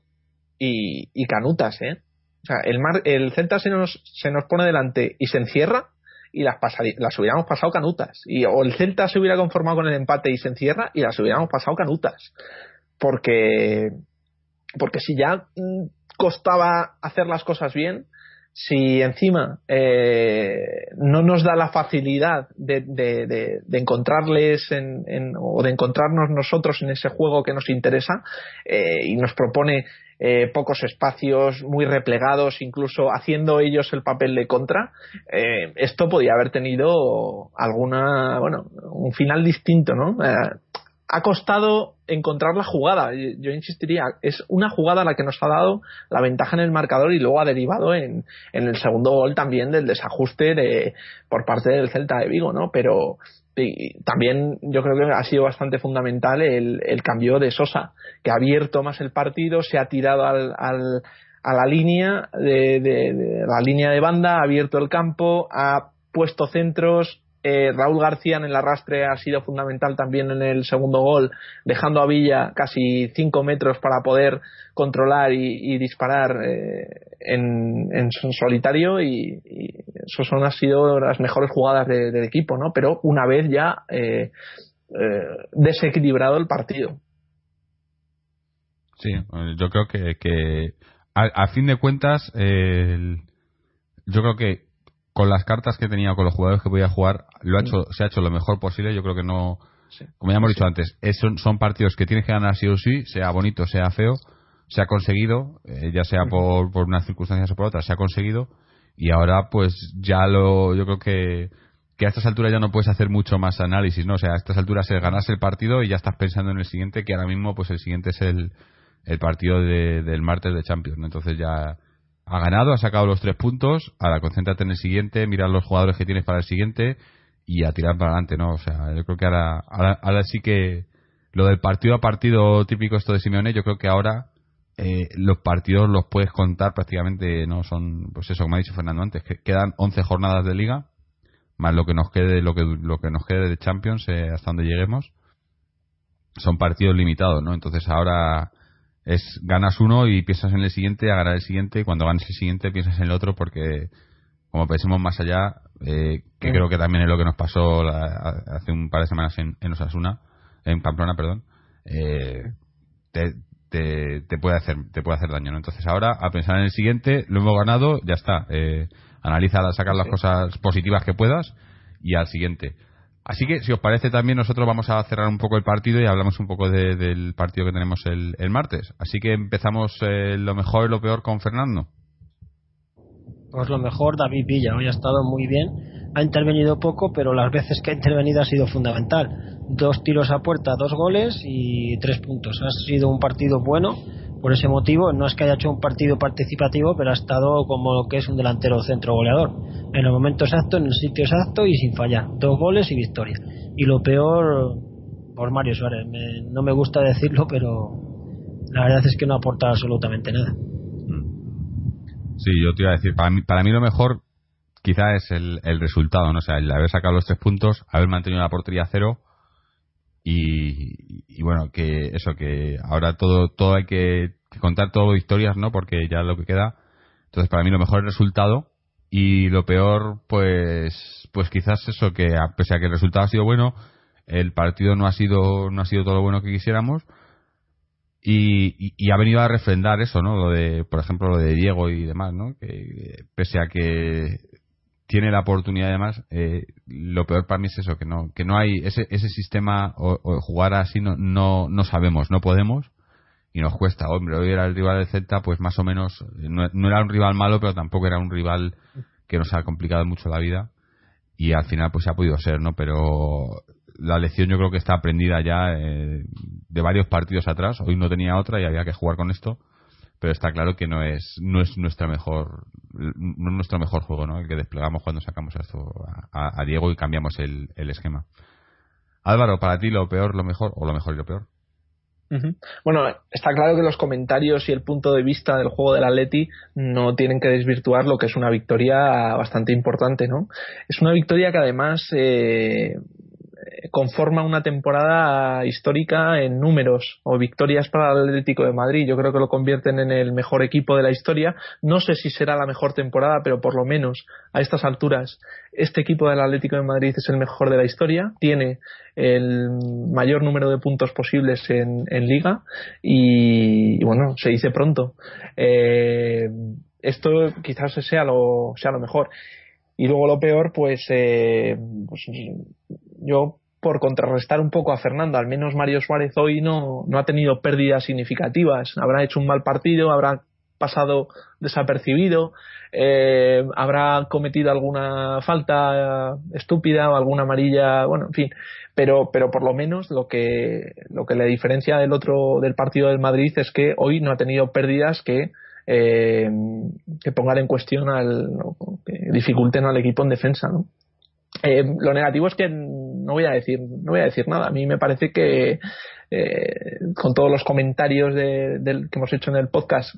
S2: y, canutas eh o sea, el, mar, el Celta se nos, se nos pone delante y se encierra y las, las hubiéramos pasado canutas. Y, o el Celta se hubiera conformado con el empate y se encierra y las hubiéramos pasado canutas. Porque, porque si ya mm, costaba hacer las cosas bien, si encima eh, no nos da la facilidad de, de, de, encontrarles en, en, o de encontrarnos nosotros en ese juego que nos interesa eh, y nos propone eh, pocos espacios, muy replegados, incluso haciendo ellos el papel de contra, eh, esto podía haber tenido alguna, bueno, un final distinto, ¿no? Ha costado encontrar la jugada. Yo insistiría, es una jugada la que nos ha dado la ventaja en el marcador y luego ha derivado en, el segundo gol también del desajuste de, por parte del Celta de Vigo, ¿no? Pero, también yo creo que ha sido bastante fundamental el, el, cambio de Sosa, que ha abierto más el partido, se ha tirado al, al, a la línea de, de, la línea de banda, ha abierto el campo, ha puesto centros, eh, Raúl García en el arrastre ha sido fundamental también en el segundo gol, dejando a Villa casi 5 metros para poder controlar y, disparar eh, en, solitario y, eso son, han sido las mejores jugadas del equipo, ¿no? Pero una vez ya eh, desequilibrado el partido.
S1: Sí, yo creo que, que a, fin de cuentas, yo creo que con las cartas que tenía, con los jugadores que podía jugar, lo ha hecho, se ha hecho lo mejor posible. Yo creo que no, como ya hemos dicho antes, son, partidos que tienes que ganar sí o sí, sea bonito, sea feo, se ha conseguido, eh, ya sea por, por unas circunstancias o por otras, se ha conseguido. Y ahora, pues ya lo, yo creo que, que a estas alturas ya no puedes hacer mucho más análisis, ¿no? O sea, a estas alturas es ganarse el partido y ya estás pensando en el siguiente, que ahora mismo, pues el siguiente es el, el partido de, del martes de Champions, Entonces ya, ha ganado, ha sacado los tres puntos, ahora concéntrate en el siguiente, mira los jugadores que tienes para el siguiente y a tirar para adelante, ¿no? O sea, yo creo que ahora, ahora, sí que lo del partido a partido típico esto de Simeone, yo creo que ahora eh, los partidos los puedes contar prácticamente, no son, pues eso, como ha dicho Fernando antes, que quedan 11 jornadas de liga, más lo que nos quede, lo que, lo que nos quede de Champions eh, hasta donde lleguemos, son partidos limitados, ¿no? Entonces ahora es ganas uno y piensas en el siguiente, a ganar el siguiente, y cuando ganes el siguiente piensas en el otro porque como pensemos más allá, eh, que creo que también es lo que nos pasó hace un par de semanas en, en Osasuna, en Pamplona, perdón, eh, te, te, puede hacer te puede hacer daño, ¿no? Entonces ahora a pensar en el siguiente, lo hemos ganado, ya está. Eh, analiza, sacar las cosas positivas que puedas y al siguiente. Así que, si os parece, también nosotros vamos a cerrar un poco el partido y hablamos un poco del partido que tenemos el, martes. Así que empezamos eh, lo mejor y lo peor con Fernando.
S3: Pues lo mejor, David Villa. Hoy ha estado muy bien. Ha intervenido poco, pero las veces que ha intervenido ha sido fundamental. Dos tiros a puerta, dos goles y tres puntos. Ha sido un partido bueno por ese motivo. No es que haya hecho un partido participativo, pero ha estado como lo que es un delantero centro goleador. En el momento exacto, en el sitio exacto y sin fallar. Dos goles y victoria. Y lo peor, por Mario Suárez. no me gusta decirlo, pero la verdad es que no aporta absolutamente nada.
S1: Sí, yo te iba a decir, para mí, para mí lo mejor quizá es el, el resultado, ¿no? O sea, el haber sacado los tres puntos, haber mantenido la portería cero y, bueno, que eso, que ahora todo, todo hay que, contar todo historias, ¿no? Porque ya lo que queda. Entonces, para mí lo mejor es el resultado y lo peor, pues, pues quizás eso, que pese a que el resultado ha sido bueno, el partido no ha sido, no ha sido todo lo bueno que quisiéramos. Y, y, ha venido a refrendar eso, ¿no? Lo de, por ejemplo, lo de Diego y demás, ¿no? Que pese a que tiene la oportunidad además eh, lo peor para mí es eso que no que no hay ese ese sistema o, jugar así no, no no sabemos no podemos y nos cuesta. Hombre hoy era el rival del Celta pues más o menos no, era un rival malo pero tampoco era un rival que nos ha complicado mucho la vida y al final pues se ha podido ser no pero la lección yo creo que está aprendida ya eh, de varios partidos atrás. Hoy no tenía otra y había que jugar con esto pero está claro que no es no es nuestra mejor no es nuestro mejor juego no el que desplegamos cuando sacamos esto a, Diego y cambiamos el, esquema. Álvaro para ti lo peor lo mejor o lo mejor y lo peor
S2: Bueno, está claro que los comentarios y el punto de vista del juego del Atleti no tienen que desvirtuar lo que es una victoria bastante importante, ¿no? Es una victoria que además eh, conforma una temporada histórica en números o victorias para el Atlético de Madrid. Yo creo que lo convierten en el mejor equipo de la historia. No sé si será la mejor temporada, pero por lo menos a estas alturas este equipo del Atlético de Madrid es el mejor de la historia. Tiene el mayor número de puntos posibles en, liga y, bueno, se dice pronto. Eh, esto quizás sea lo, sea lo mejor. Y luego lo peor, pues, eh, pues yo por contrarrestar un poco a Fernando, al menos Mario Suárez hoy no, no ha tenido pérdidas significativas. Habrá hecho un mal partido, habrá pasado desapercibido, eh, habrá cometido alguna falta estúpida o alguna amarilla, bueno, en fin, pero, pero por lo menos lo que, lo que le diferencia del otro, del partido del Madrid es que hoy no ha tenido pérdidas que, eh, que pongan en cuestión al, que dificulten al equipo en defensa, ¿no? Eh, lo negativo es que no voy a decir no voy a decir nada. A mí me parece que eh, con todos los comentarios de, que hemos hecho en el podcast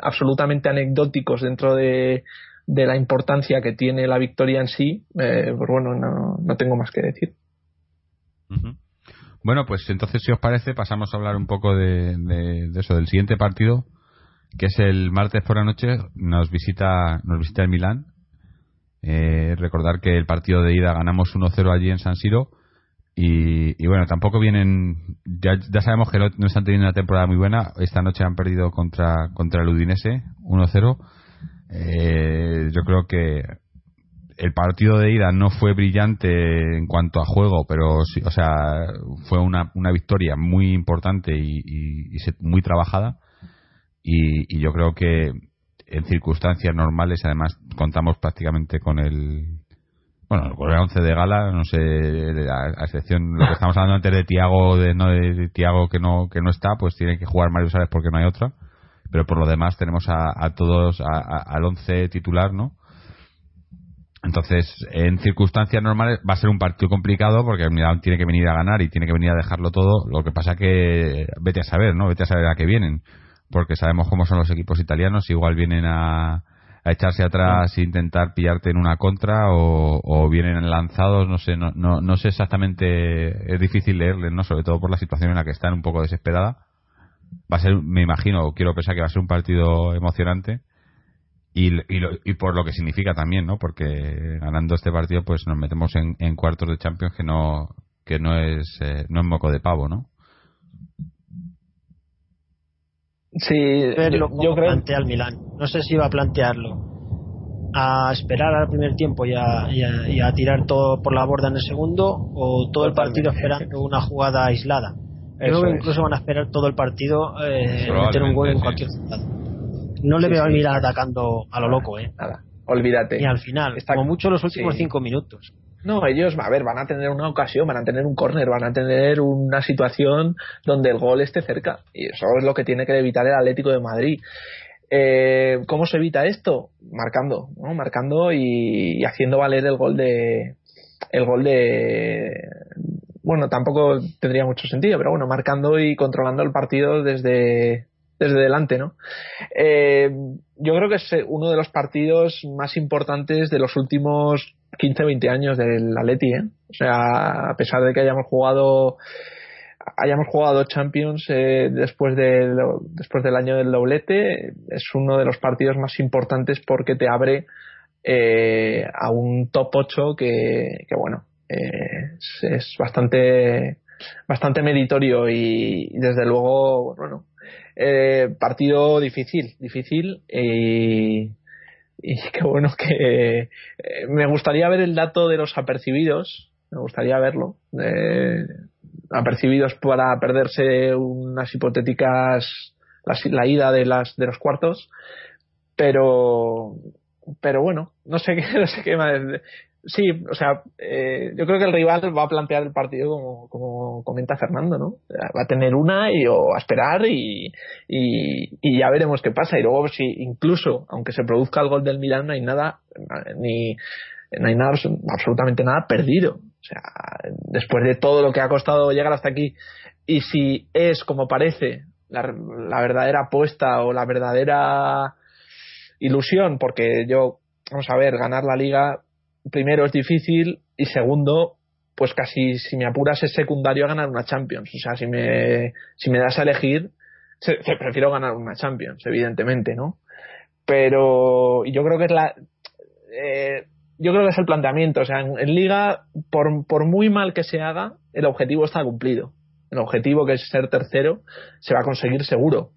S2: absolutamente anecdóticos dentro de, la importancia que tiene la victoria en sí eh, pues bueno no, tengo más que decir.
S1: Bueno pues entonces si os parece pasamos a hablar un poco de, de, eso del siguiente partido que es el martes por la noche. Nos visita nos visita el Milán eh, recordar que el partido de ida ganamos 1-0 allí en San Siro. Y, bueno, tampoco vienen. Ya, sabemos que no, están teniendo una temporada muy buena. Esta noche han perdido contra, contra el Udinese 1-0. Eh, yo creo que el partido de ida no fue brillante en cuanto a juego, pero sí, o sea, fue una, una victoria muy importante y, muy trabajada. y, yo creo que en circunstancias normales, además contamos prácticamente con el bueno, con el 11 de gala, no sé, a, excepción lo que estamos hablando antes de Tiago, de no de, Tiago que no que no está, pues tiene que jugar Mario Sárez porque no hay otra. pero por lo demás tenemos a, todos al once titular, ¿no? Entonces, en circunstancias normales va a ser un partido complicado porque el Milan tiene que venir a ganar y tiene que venir a dejarlo todo. Lo que pasa que vete a saber, ¿no? Vete a saber a qué vienen, porque sabemos cómo son los equipos italianos. Igual vienen a, echarse atrás e intentar pillarte en una contra o, vienen lanzados, no sé, no, no, no sé exactamente. Es difícil leerles, ¿no? Sobre todo por la situación en la que están, un poco desesperada. Va a ser, me imagino, quiero pensar que va a ser un partido emocionante y, y, por lo que significa también, ¿no? Porque ganando este partido, pues nos metemos en, cuartos de Champions que no que no es eh, no es moco de pavo, ¿no?
S2: Sí, yo, yo creo.
S3: Plantea el Milan. No sé si va a plantearlo a esperar al primer tiempo y a, tirar todo por la borda en el segundo o todo el partido esperando una jugada aislada. Creo que incluso van a esperar todo el partido eh, meter un gol en cualquier jugada. No le veo al Milan atacando a lo loco, ¿eh?
S2: Nada, olvídate.
S3: Y al final, como mucho los últimos cinco minutos.
S2: No, ellos, a ver, van a tener una ocasión, van a tener un córner, van a tener una situación donde el gol esté cerca. Y eso es lo que tiene que evitar el Atlético de Madrid. Eh, ¿Cómo se evita esto? Marcando, ¿no? Marcando y, haciendo valer el gol de. El gol de. Bueno, tampoco tendría mucho sentido, pero bueno, marcando y controlando el partido desde, desde delante, ¿no? Eh, yo creo que es uno de los partidos más importantes de los últimos 15-20 años del Atleti, ¿eh? O sea, a pesar de que hayamos jugado hayamos jugado Champions eh, después de después del año del doblete es uno de los partidos más importantes porque te abre eh, a un top 8 que, que bueno eh, es, bastante bastante meritorio y desde luego bueno eh, partido difícil, difícil y, qué bueno que eh, me gustaría ver el dato de los apercibidos, me gustaría verlo, apercibidos para perderse unas hipotéticas la, ida de las de los cuartos, pero pero bueno, no sé qué, no sé qué más. Sí, o sea, eh, yo creo que el rival va a plantear el partido como, como comenta Fernando, ¿no? Va a tener una y o a esperar y, ya veremos qué pasa. Y luego, si incluso, aunque se produzca el gol del Milan, no hay nada, ni, no hay nada, absolutamente nada perdido. O sea, después de todo lo que ha costado llegar hasta aquí, y si es como parece la, la verdadera apuesta o la verdadera ilusión, porque yo, vamos a ver, ganar la liga primero es difícil y segundo, pues casi si me apuras es secundario a ganar una Champions. O sea, si me, si me das a elegir, se, prefiero ganar una Champions, evidentemente, ¿no? Pero yo creo que es la... Eh, yo creo que es el planteamiento. O sea, en, Liga, por muy mal que se haga, el objetivo está cumplido. El objetivo, que es ser tercero, se va a conseguir seguro.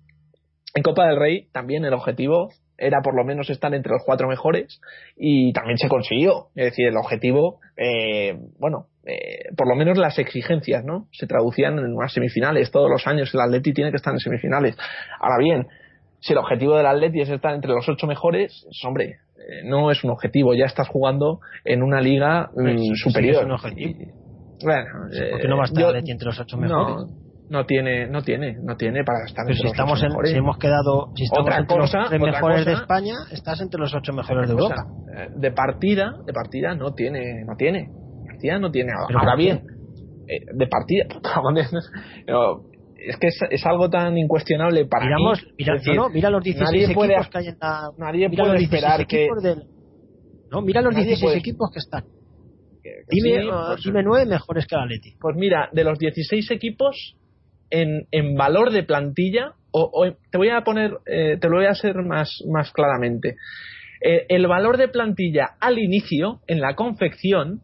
S2: En Copa del Rey, también el objetivo era por lo menos estar entre los cuatro mejores y también se consiguió. Es decir, el objetivo, eh, bueno, eh, por lo menos las exigencias, ¿no? Se traducían en unas semifinales. Todos los años el Atleti tiene que estar en semifinales. Ahora bien, si el objetivo del Atleti es estar entre los ocho mejores, pues, hombre, eh, no es un objetivo. Ya estás jugando en una liga mm, superior. es
S3: un objetivo. bueno, ¿Por no va a estar entre los ocho mejores?
S2: no tiene no tiene no tiene para estar entre
S3: si estamos en, si hemos quedado si estamos otra entre cosa, los mejores de España estás entre los ocho mejores de Europa.
S2: eh, de partida de partida no tiene no tiene partida no tiene ahora bien eh, de partida es que es, algo tan incuestionable para
S3: Miramos, mira, no, mira los 16 equipos que hay en la
S2: nadie puede esperar que
S3: no mira los 16 equipos que están. dime, pues, dime nueve mejores que la Leti
S2: pues mira de los 16 equipos en, valor de plantilla, o, te voy a poner, eh, te lo voy a hacer más, más claramente. Eh, el valor de plantilla al inicio, en la confección,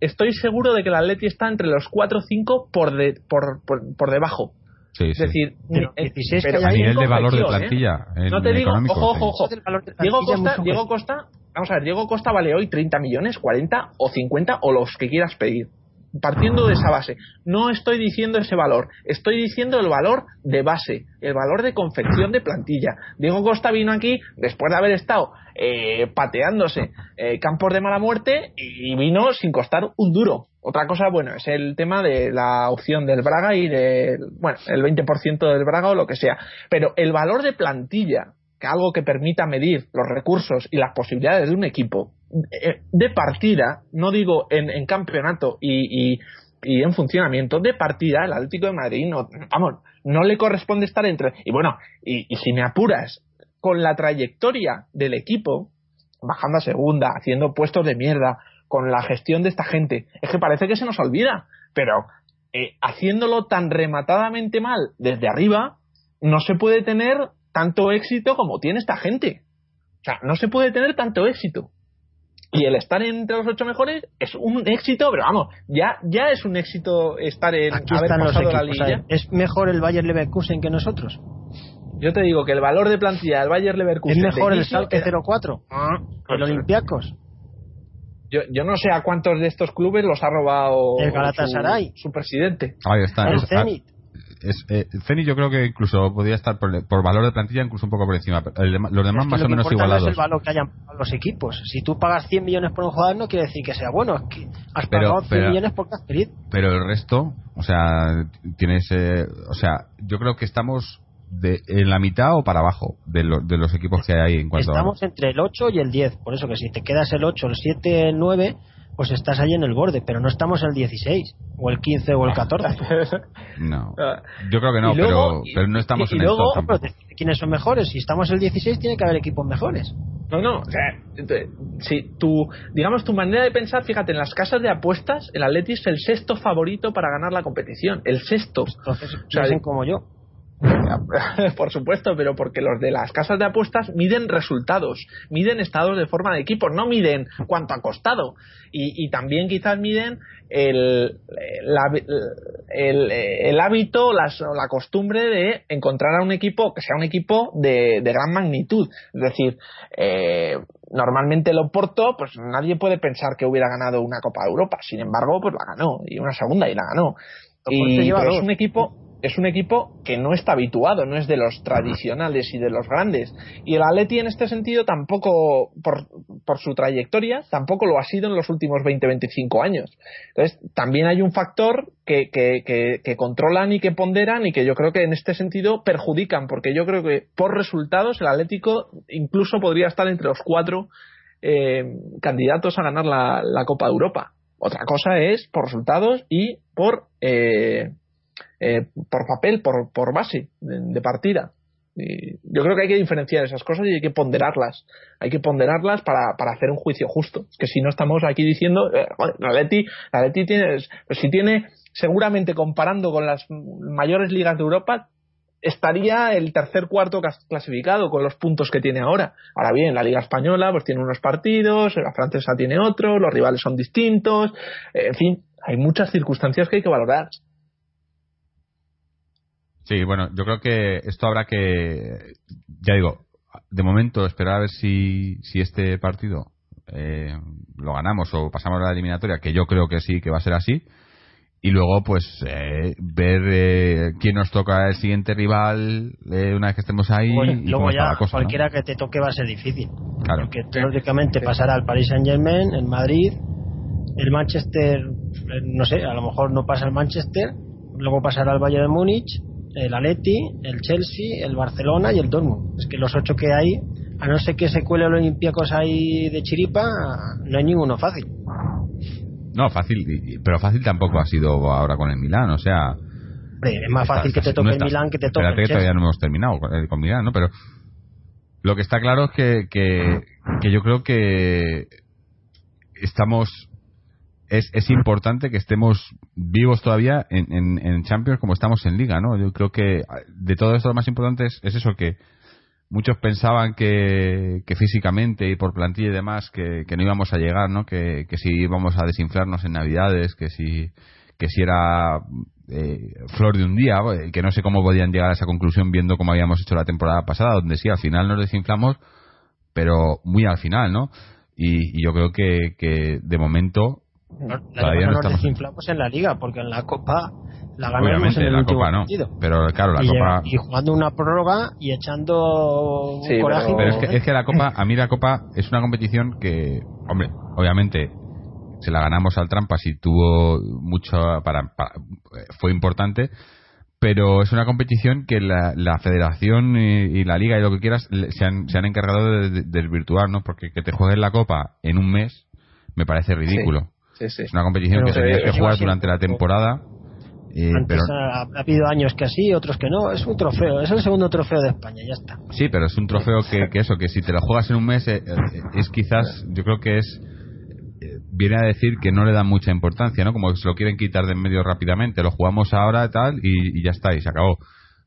S2: estoy seguro de que el Atleti está entre los 4 o 5 por, por, por, debajo. es decir,
S1: pero, a nivel de valor de ¿eh? plantilla.
S2: no te digo, ojo, ojo, ojo. Diego Costa, Diego Costa, vamos a ver, Diego Costa vale hoy 30 millones, 40 o 50 o los que quieras pedir partiendo de esa base. No estoy diciendo ese valor, estoy diciendo el valor de base, el valor de confección de plantilla. Diego Costa vino aquí después de haber estado eh, pateándose eh, campos de mala muerte y vino sin costar un duro. Otra cosa, bueno, es el tema de la opción del Braga y del, bueno, el 20% del Braga o lo que sea. Pero el valor de plantilla, que algo que permita medir los recursos y las posibilidades de un equipo, de partida, no digo en, campeonato y, en funcionamiento, de partida, el Atlético de Madrid, no, vamos, no le corresponde estar entre. Y bueno, y, y si me apuras, con la trayectoria del equipo, bajando a segunda, haciendo puestos de mierda, con la gestión de esta gente. Es que parece que se nos olvida, pero eh, haciéndolo tan rematadamente mal desde arriba, no se puede tener tanto éxito como tiene esta gente. O sea, no se puede tener tanto éxito. Y el estar entre los ocho mejores es un éxito, pero vamos, ya, ya es un éxito estar en
S3: Aquí haber pasado la liga. ¿Es mejor el Bayern Leverkusen que nosotros?
S2: Yo te digo que el valor de plantilla del Bayern Leverkusen
S3: es mejor el Schalke 04 ah, el Olympiacos
S2: yo, yo no sé a cuántos de estos clubes los ha robado
S3: el Galatasaray.
S2: Su, presidente.
S1: Ahí está.
S3: El Zenit.
S1: Es, eh, yo creo que incluso podría estar por, valor de plantilla incluso un poco por encima. los demás más o menos igualados. No
S3: es el valor que hayan los equipos. Si tú pagas 100 millones por un jugador no quiere decir que sea bueno. Es que has pagado 100 millones por has
S1: Pero el resto, o sea, tienes, eh, o sea, yo creo que estamos de, en la mitad o para abajo de, de los equipos que hay ahí en cuanto
S3: Estamos entre el 8 y el 10, por eso que si te quedas el 8, el 7, el 9, pues estás ahí en el borde, pero no estamos en el 16, o el 15 o el 14.
S1: no, yo creo que no, pero, pero no estamos en
S3: luego,
S1: el
S3: top ¿Quiénes son mejores? Si estamos en el 16, tiene que haber equipos mejores.
S2: No, no, o sea, si tu, digamos, tu manera de pensar, fíjate, en las casas de apuestas, el Atleti es el sexto favorito para ganar la competición, el sexto.
S3: Entonces, o sea, como yo.
S2: por supuesto, pero porque los de las casas de apuestas miden resultados, miden estados de forma de equipo, no miden cuánto ha costado. Y, también quizás miden el, el, hábito, la costumbre de encontrar a un equipo que sea un equipo de, gran magnitud. Es decir, eh, normalmente el Oporto, pues nadie puede pensar que hubiera ganado una Copa de Europa. Sin embargo, pues la ganó, y una segunda y la ganó. Y es un equipo es un equipo que no está habituado, no es de los tradicionales y de los grandes. Y el Atleti en este sentido tampoco, por, su trayectoria, tampoco lo ha sido en los últimos 20-25 años. Entonces, también hay un factor que, controlan y que ponderan y que yo creo que en este sentido perjudican, porque yo creo que por resultados el Atlético incluso podría estar entre los cuatro eh, candidatos a ganar la, la, Copa de Europa. Otra cosa es por resultados y por... Eh, eh, por papel, por, por base de, partida. Y yo creo que hay que diferenciar esas cosas y hay que ponderarlas. Hay que ponderarlas para, para hacer un juicio justo. que si no estamos aquí diciendo, eh, la Leti, la Leti tiene, pues si tiene, seguramente comparando con las mayores ligas de Europa, estaría el tercer cuarto clasificado con los puntos que tiene ahora. Ahora bien, la Liga Española pues tiene unos partidos, la francesa tiene otros, los rivales son distintos, en fin, hay muchas circunstancias que hay que valorar.
S1: Sí, bueno, yo creo que esto habrá que, ya digo, de momento esperar a ver si, si este partido eh, lo ganamos o pasamos a la eliminatoria, que yo creo que sí, que va a ser así. Y luego, pues, eh, ver eh, quién nos toca el siguiente rival una vez que estemos ahí. y
S3: luego ya, cualquiera que te toque va a ser difícil.
S1: Claro.
S3: Porque teóricamente pasará al Paris Saint-Germain, el Madrid, el Manchester, no sé, a lo mejor no pasa el Manchester, luego pasará al Valle de Múnich el Atleti, el Chelsea, el Barcelona y el Dortmund. Es que los ocho que hay, a no ser que se cuele los Olympiacos ahí de chiripa, no hay ninguno fácil.
S1: No, fácil, pero fácil tampoco ha sido ahora con el Milán, o sea...
S3: es más fácil que te toque el Milán que te toque el
S1: que todavía no hemos terminado con Milán, ¿no? Pero lo que está claro es que, que, que yo creo que estamos es, es importante que estemos vivos todavía en, en, Champions como estamos en Liga, ¿no? Yo creo que de todo esto lo más importante es, eso, que muchos pensaban que, que, físicamente y por plantilla y demás que, que no íbamos a llegar, ¿no? Que, que si íbamos a desinflarnos en Navidades, que si, que si era eh, flor de un día, que no sé cómo podían llegar a esa conclusión viendo cómo habíamos hecho la temporada pasada, donde sí, al final nos desinflamos, pero muy al final, ¿no? Y, y yo creo que, que de momento
S3: La nos desinflamos en la liga, porque en la Copa la ganamos
S1: en,
S3: el
S1: la Copa no. Pero claro, la
S3: y
S1: Copa.
S3: Y jugando una prórroga y echando coraje.
S1: Pero, es, que, es que la Copa, a mí la Copa es una competición que, hombre, obviamente se la ganamos al Trampas y tuvo mucho para, fue importante pero es una competición que la, la federación y, la liga y lo que quieras se han, se han encargado de, desvirtuar no porque que te juegues la copa en un mes me parece ridículo es una competición que tendrías que jugar durante la temporada
S3: eh, pero... ha, habido años que así, otros que no. Es un trofeo, es el segundo trofeo de España, ya está.
S1: Sí, pero es un trofeo que, que eso, que si te lo juegas en un mes, eh, eh, es quizás, yo creo que es viene a decir que no le dan mucha importancia, ¿no? Como que se lo quieren quitar de en medio rápidamente. Lo jugamos ahora tal y, y ya está, y se acabó.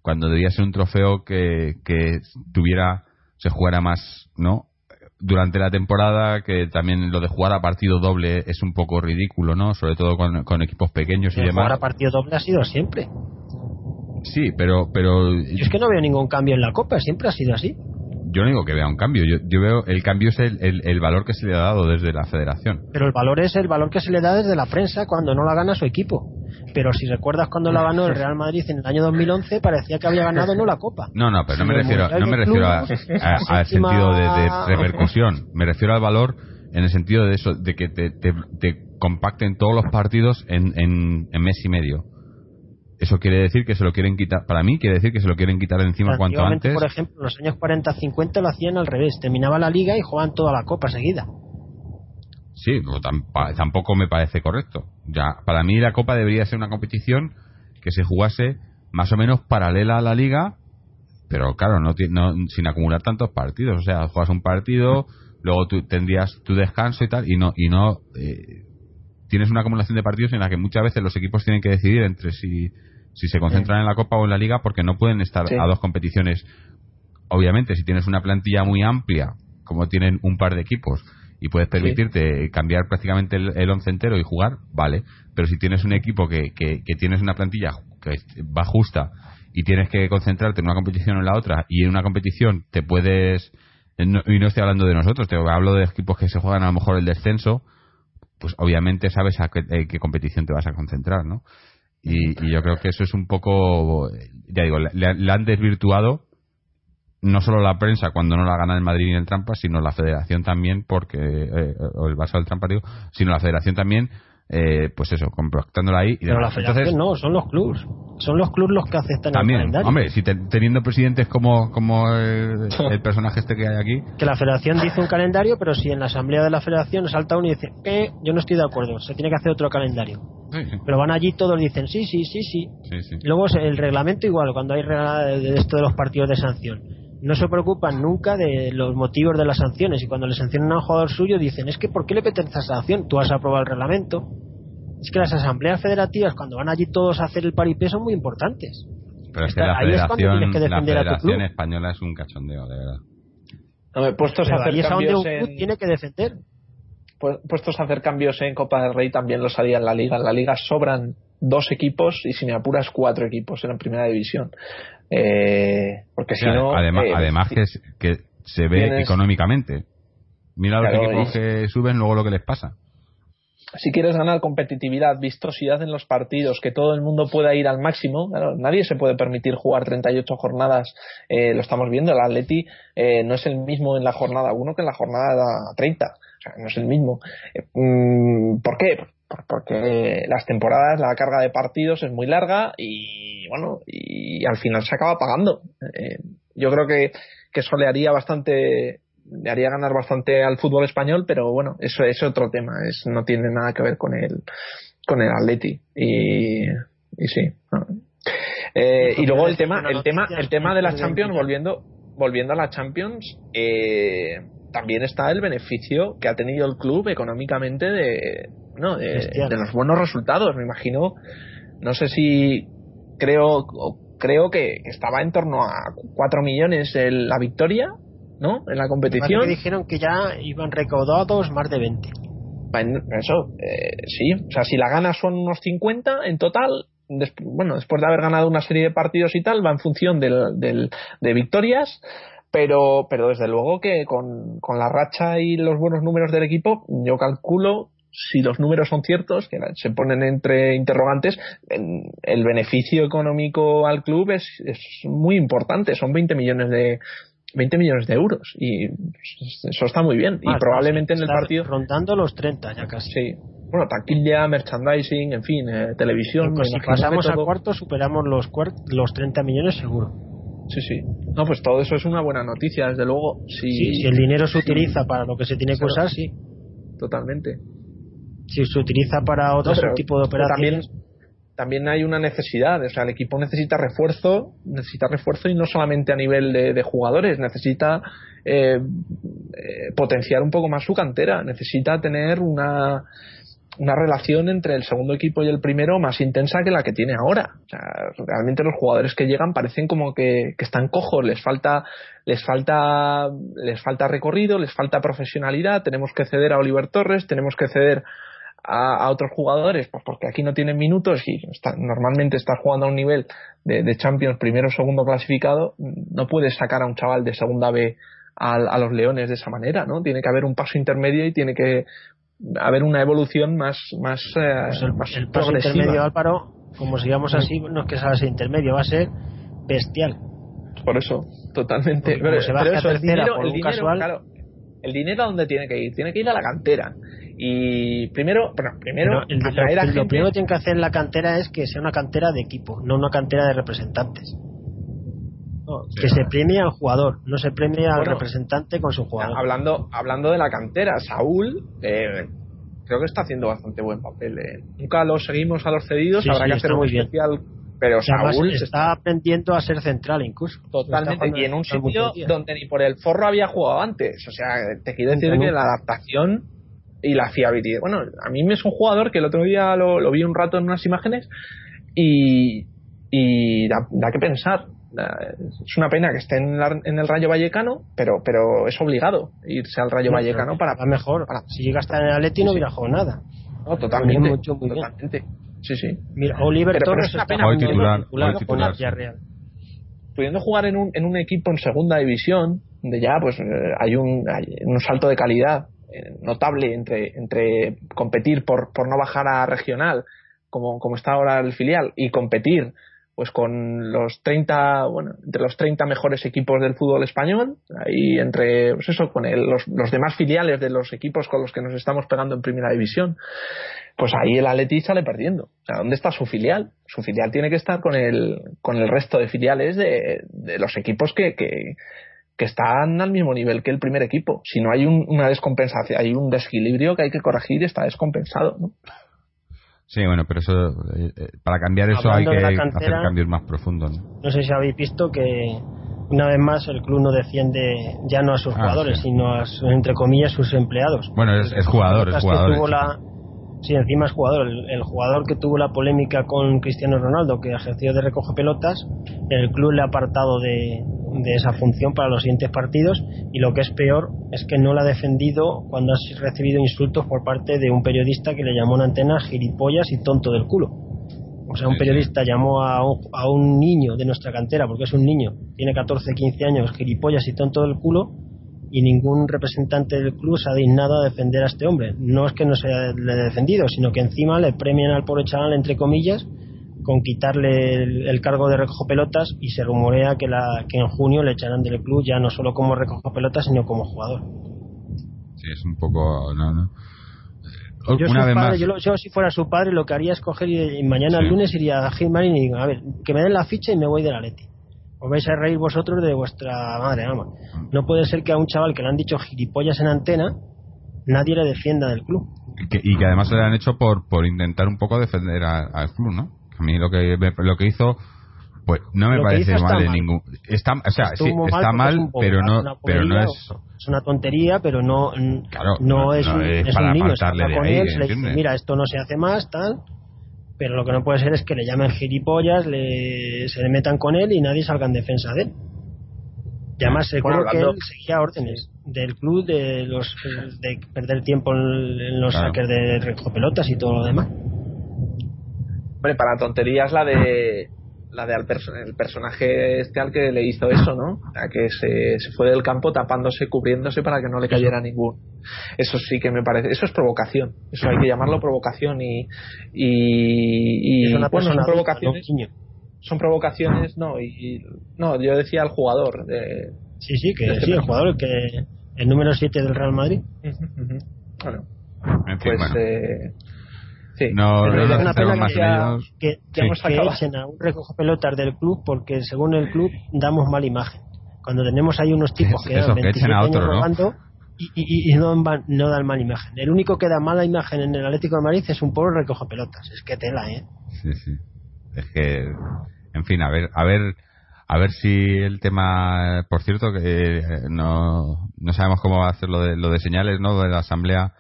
S1: Cuando debía ser un trofeo que, que tuviera, se jugara más, ¿no? Durante la temporada, que también lo de jugar a partido doble es un poco ridículo, ¿no? Sobre todo con, con equipos pequeños y demás.
S3: Jugar a partido doble ha sido siempre.
S1: Sí, pero, pero.
S3: Yo es que no veo ningún cambio en la Copa, siempre ha sido así
S1: yo no digo que vea un cambio, yo, yo veo el cambio es el, el, valor que se le ha dado desde la federación.
S3: Pero el valor es el valor que se le da desde la prensa cuando no la gana su equipo. Pero si recuerdas cuando la ganó el Real Madrid en el año 2011, parecía que había ganado no la Copa.
S1: No, no, pero no me refiero, no me refiero al sentido de, repercusión, me refiero al valor en el sentido de eso, de que te, te, compacten todos los partidos en, en, en mes y medio eso quiere decir que se lo quieren quitar, para mí quiere decir que se lo quieren quitar encima cuanto antes.
S3: Por ejemplo, en los años 40-50 lo hacían al revés, terminaba la liga y jugaban toda la copa seguida.
S1: Sí, tampoco me parece correcto. Ya, para mí la copa debería ser una competición que se jugase más o menos paralela a la liga, pero claro, no, sin acumular tantos partidos. O sea, juegas un partido, luego tú tendrías tu descanso y tal, y no, y no eh, tienes una acumulación de partidos en la que muchas veces los equipos tienen que decidir entre si si se concentran en la Copa o en la Liga porque no pueden estar a dos competiciones. Obviamente, si tienes una plantilla muy amplia, como tienen un par de equipos, y puedes permitirte cambiar prácticamente el, once entero y jugar, vale. Pero si tienes un equipo que, que, tienes una plantilla que va justa y tienes que concentrarte en una competición o en la otra, y en una competición te puedes. y no estoy hablando de nosotros, te hablo de equipos que se juegan a lo mejor el descenso, pues obviamente sabes a qué, qué competición te vas a concentrar, ¿no? Y, yo creo que eso es un poco, ya digo, le, han desvirtuado no solo la prensa cuando no la gana el Madrid ni el Trampa, sino la Federación también, porque eh, o el Barça del Trampa, digo, sino la Federación también eh, pues eso, compactándola ahí.
S3: Y Pero la federación no, son los clubs. Son los clubs los que aceptan
S1: también,
S3: el calendario.
S1: Hombre, si teniendo presidentes como, como el, personaje este que hay aquí.
S3: Que la federación dice un calendario, pero si en la asamblea de la federación salta uno y dice, que yo no estoy de acuerdo, se tiene que hacer otro calendario. Pero van allí todos dicen, sí, sí, sí, sí. Luego el reglamento igual, cuando hay de esto de los partidos de sanción no se preocupan nunca de los motivos de las sanciones y cuando le sancionan a un jugador suyo dicen es que ¿por qué le peten esa sanción? Tú has aprobado el reglamento. Es que las asambleas federativas cuando van allí todos a hacer el paripé son muy importantes.
S1: Pero es que la federación, la federación española es un cachondeo, de verdad.
S2: puestos a hacer cambios
S3: tiene que defender.
S2: Puestos a hacer cambios en Copa del Rey también los haría en la Liga. En la Liga sobran dos equipos y si me apuras cuatro equipos en la primera división. Eh, porque si no.
S1: Además, eh, además que, que, se ve económicamente. Mira los equipos que suben, luego lo que les pasa.
S2: Si quieres ganar competitividad, vistosidad en los partidos, que todo el mundo pueda ir al máximo, nadie se puede permitir jugar 38 jornadas. Eh, lo estamos viendo, el Atleti no es el mismo en la jornada 1 que en la jornada 30. O sea, no es el mismo. Mm, ¿Por qué? porque las temporadas, la carga de partidos es muy larga y bueno, y al final se acaba pagando. Eh, yo creo que, que eso le haría bastante, le haría ganar bastante al fútbol español, pero bueno, eso es otro tema, es, no tiene nada que ver con el, con el Atleti y, y sí. Eh, y luego el tema, el tema, el tema de la Champions, volviendo, volviendo a la Champions, eh, también está el beneficio que ha tenido el club económicamente de, ¿no? de, los buenos resultados. Me imagino, no sé si creo creo que, estaba en torno a 4 millones la victoria, ¿no? En la competición.
S3: Que dijeron que ya iban recaudados más de 20.
S2: Eso, eh, sí. O sea, si la gana son unos 50 en total, bueno, después de haber ganado una serie de partidos y tal, va en función del, del, de victorias pero, pero desde luego que con, con, la racha y los buenos números del equipo, yo calculo si los números son ciertos, que se ponen entre interrogantes, el beneficio económico al club es, es muy importante, son 20 millones de 20 millones de euros y eso está muy bien y probablemente en el partido
S3: rondando los 30 ya casi.
S2: Sí. Bueno taquilla merchandising en fin eh, televisión
S3: pues si pasamos a cuarto superamos los los 30 millones seguro.
S2: Sí sí. No pues todo eso es una buena noticia desde luego si,
S3: si el dinero se utiliza para lo que se tiene que usar sí.
S2: Totalmente
S3: si se utiliza para otro tipo de operaciones
S2: también hay una necesidad, o sea, el equipo necesita refuerzo, necesita refuerzo y no solamente a nivel de, jugadores, necesita eh, eh, potenciar un poco más su cantera, necesita tener una, una relación entre el segundo equipo y el primero más intensa que la que tiene ahora. O sea, realmente los jugadores que llegan parecen como que, que, están cojos, les falta, les falta, les falta recorrido, les falta profesionalidad, tenemos que ceder a Oliver Torres, tenemos que ceder a, otros jugadores, pues porque aquí no tienen minutos y normalmente estás jugando a un nivel de, Champions primero o segundo clasificado, no puedes sacar a un chaval de segunda B a, los Leones de esa manera, ¿no? Tiene que haber un paso intermedio y tiene que haber una evolución más más, eh,
S3: pues el,
S2: más
S3: paso intermedio Álvaro como sigamos así no es que sea ese intermedio va a ser bestial.
S2: Por eso totalmente.
S3: Pero, el dinero, el dinero,
S2: claro, el dinero a dónde tiene que ir tiene que ir a la cantera y primero, bueno, primero
S3: el, lo, primero que tienen que hacer en la cantera es que sea una cantera de equipo, no una cantera de representantes. que se premie al jugador, no se premie al representante con su jugador.
S2: Hablando, hablando de la cantera, Saúl eh, creo que está haciendo bastante buen papel. Eh. Nunca lo seguimos a los cedidos, habrá que hacer un especial. Pero Saúl
S3: está, aprendiendo a ser central incluso.
S2: Totalmente. Y en un sitio donde ni por el forro había jugado antes. O sea, te quiero decir que la adaptación y la fiabilidad. Bueno, a mí me es un jugador que el otro día lo, vi un rato en unas imágenes y, y da, que pensar. Es una pena que esté en, el Rayo Vallecano, pero pero es obligado irse al Rayo Vallecano para.
S3: Va mejor. Si llega hasta en el Atleti no hubiera jugado nada.
S2: No, totalmente. totalmente. Sí, sí.
S3: Mira, Oliver Torres
S1: está hoy titular, hoy titular.
S2: Pudiendo jugar en un, en un equipo en segunda división, donde ya pues eh, hay un, hay un salto de calidad notable entre, entre competir por, por no bajar a regional, como, como está ahora el filial, y competir pues con los 30, bueno, entre los 30 mejores equipos del fútbol español, ahí entre, pues eso, con los, los, demás filiales de los equipos con los que nos estamos pegando en primera división, pues ahí el Atleti sale perdiendo. O sea, ¿dónde está su filial? Su filial tiene que estar con el, con el resto de filiales de, de los equipos que, que, que están al mismo nivel que el primer equipo. Si no hay una descompensación, hay un desequilibrio que hay que corregir, está descompensado. ¿no?
S1: Sí, bueno, pero eso eh, eh, para cambiar eso hay que hacer cambios más profundos.
S3: ¿no? sé si habéis visto que una vez más el club no defiende ya no a sus ah, jugadores, sino a entre comillas sus empleados.
S1: Bueno, es, jugador, es jugador.
S3: la, sí, encima es jugador. El, jugador que tuvo la polémica con Cristiano Ronaldo, que ejerció de recoge pelotas, el club le ha apartado de, de esa función para los siguientes partidos y lo que es peor es que no la ha defendido cuando ha recibido insultos por parte de un periodista que le llamó una antena gilipollas y tonto del culo. O sea, un periodista llamó a un, a un niño de nuestra cantera, porque es un niño, tiene 14, 15 años, gilipollas y tonto del culo, y ningún representante del club se ha dignado a defender a este hombre. No es que no se le defendido, sino que encima le premian al pobre chaval, entre comillas, con quitarle el, cargo de recojo pelotas y se rumorea que, la, que en junio le echarán del club ya no solo como recojo pelotas sino como jugador.
S1: Sí, es un poco...
S3: Yo, Una vez más. Yo, si fuera su padre lo que haría es coger y, mañana el lunes iría a Gilmarin y digo, a ver, que me den la ficha y me voy de la Leti. Os vais a reír vosotros de vuestra madre, vamos. No puede ser que a un chaval que le han dicho gilipollas en antena nadie le defienda del club.
S1: Y que, y que además le han hecho por, por intentar un poco defender al club, ¿no? A mí lo que, lo que hizo, pues no me parece mal en ningún. Está, o sea, sí, está mal, pero no, pero no es.
S3: Es una tontería, pero no, no, es, un, es, un niño. Se con él, le dice, mira, esto no se hace más, tal. Pero lo que no puede ser es que le llamen gilipollas, le, se le metan con él y nadie salga en defensa de él. Y además seguro que él seguía órdenes del club de los de perder tiempo en, los saques de pelotas y todo lo demás.
S2: Hombre, para tonterías la de la de al el personaje este al que le hizo eso, ¿no? A que se, se, fue del campo tapándose, cubriéndose para que no le cayera ningún. Eso sí que me parece, eso es provocación. Eso hay que llamarlo provocación y y, y bueno, son provocaciones. Son provocaciones, no, y no, yo decía al jugador de
S3: Sí, sí, que sí, el jugador que el número 7 del Real Madrid.
S2: Bueno,
S1: En fin,
S2: pues
S1: bueno.
S2: eh, sí.
S1: No,
S2: realidad
S1: nos
S3: una pena
S1: más
S3: que, que, que-
S2: hemos
S3: que echen a un recoge pelotas del club porque según el club damos mala imagen. Cuando tenemos ahí unos tipos que dan
S1: que
S3: 27
S1: echen a otro,
S3: años
S1: ¿no?
S3: robando y, y- y no, no dan mala imagen. El único que da mala imagen en el Atlético de Madrid es un pobre recoge pelotas. Es que tela, ¿eh?
S1: Sí, sí. Es que, en fin, a ver, a ver, a ver si el tema, por cierto, que eh, no, no sabemos cómo va a hacer lo de, lo de señales, ¿no? De la asamblea.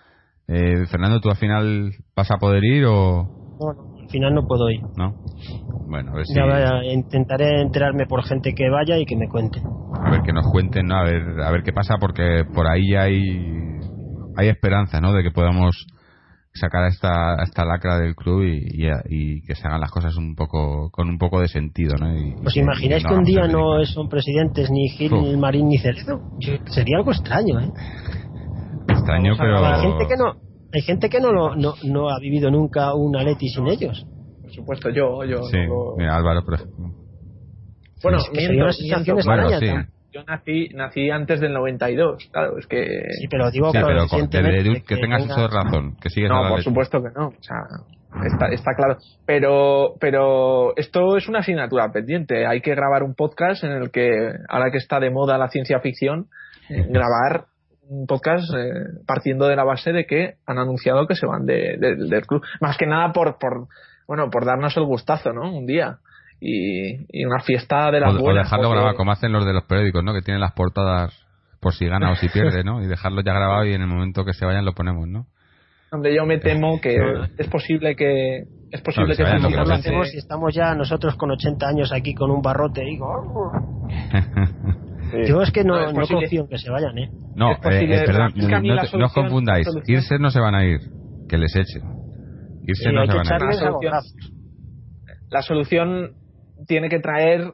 S1: Eh, Fernando, ¿tú al final vas a poder ir o
S3: No, no, al final no puedo ir.
S1: no? Bueno, a ver si,
S3: Ya vaya, intentaré enterarme por gente que vaya y que me cuente.
S1: a ver que nos cuenten, ¿no? A ver, a ver qué pasa, porque por ahí hay, hay esperanza, ¿no? De que podamos sacar a esta, a esta lacra del club y, y, y que se hagan las cosas un poco, con un poco de sentido, ¿no? Y-
S3: ¿Os imagináis que un día no son presidentes ni Gil,
S1: Uf.
S3: Marín ni Cerezo? Sería algo extraño, ¿eh?
S1: Extraño, pero...
S3: Hay gente que no, hay gente que no, lo- no, no ha vivido nunca un Atleti sin ellos.
S2: Por supuesto, yo, yo.
S1: Sí,
S2: no lo-
S1: mira, Álvaro, por ejemplo.
S2: Bueno,
S3: Es que
S2: miento,
S3: una
S2: miento.
S1: Bueno, sí.
S2: Yo nací, nací antes del 92, claro, es que...
S3: Sí, pero digo
S1: Sí,
S3: que
S1: pero con- que, que tengas
S3: tenga-
S1: uso de razón, que sigues
S2: No, por
S1: leche.
S2: supuesto que no, o sea, está, está claro. Pero, pero esto es una asignatura pendiente. Hay que grabar un podcast en el que, ahora que está de moda la ciencia ficción, eh, grabar un podcast eh, partiendo de la base de que han anunciado que se van de- de- del club. Más que nada por, por, bueno, por darnos el gustazo, ¿no? Un día. Y, y una fiesta de las
S1: O, o
S2: buenas.
S1: dejarlo
S2: porque-
S1: grabado, como hacen los de los periódicos, ¿no? Que tienen las portadas por si gana o si pierde, ¿no? Y dejarlo ya grabado y en el momento que se vayan lo ponemos, ¿no?
S2: Hombre, yo me temo que
S1: Eh,
S2: es posible que es posible
S1: No, que
S2: que
S3: Mejor lo hacemos si estamos ya nosotros con 80 años aquí con un barrote y digo,
S2: Sí.
S3: yo es que no,
S2: No, es
S3: no confío en que se vayan, ¿eh?
S1: No,
S2: Es
S1: eh, eh, perdón,
S2: es que
S1: no,
S2: la
S1: te- no os confundáis. Irse no se van a ir, que les echen. Irse
S3: Sí,
S1: no se van a ir.
S2: La solución-
S3: golazos.
S2: la solución tiene que traer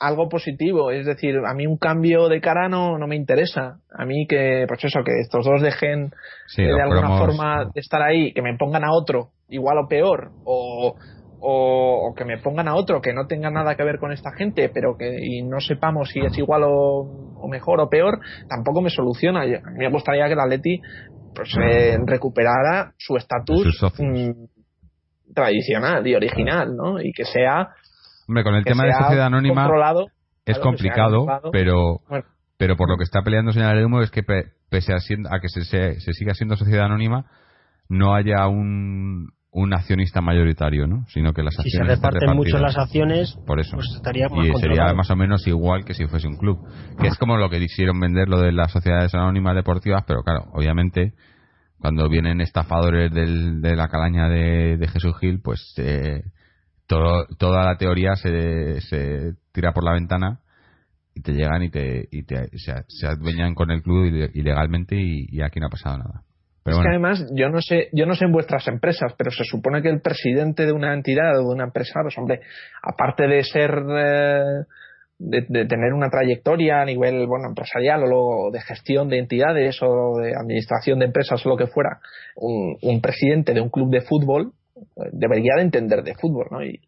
S2: algo positivo, es decir, a mí un cambio de cara no, no me interesa. A mí que, pues eso, que estos dos dejen
S1: Sí,
S2: eh, de alguna
S1: cromos-
S2: forma de estar ahí, que me pongan a otro igual o peor, o, o, o que me pongan a otro que no tenga nada que ver con esta gente, pero que y no sepamos si es igual o, o mejor o peor, tampoco me soluciona. Yo- A mí me gustaría que el Atleti pues, eh, recuperara su estatus mm, tradicional y original, ¿no? Y que sea
S1: Hombre, con el tema de sociedad anónima es complicado, pero
S2: Bueno.
S1: pero por lo que está peleando señor de humo es que pe- pese a, siendo- a que se, se, se siga siendo sociedad anónima no haya un, un accionista mayoritario, ¿no? Sino que las
S3: Si se
S1: acciones
S3: reparten mucho las acciones,
S1: por eso.
S3: pues estaría más
S1: y sería más o menos igual que si fuese un club. Que es como lo que quisieron vender lo de las sociedades anónimas deportivas pero claro obviamente cuando vienen estafadores del- de la calaña de, de Jesús Gil pues eh, todo, toda la teoría se, se tira por la ventana y te llegan y te, y te se, se adueñan con el club ile- ilegalmente y, y aquí no ha pasado nada pero
S2: es que además yo no sé yo no sé en vuestras empresas pero se supone que el presidente de una entidad o de una empresa pues hombre aparte de ser eh, de, de tener una trayectoria a nivel bueno empresarial o luego de gestión de entidades o de administración de empresas o lo que fuera un, un presidente de un club de fútbol eh, debería de entender de fútbol no y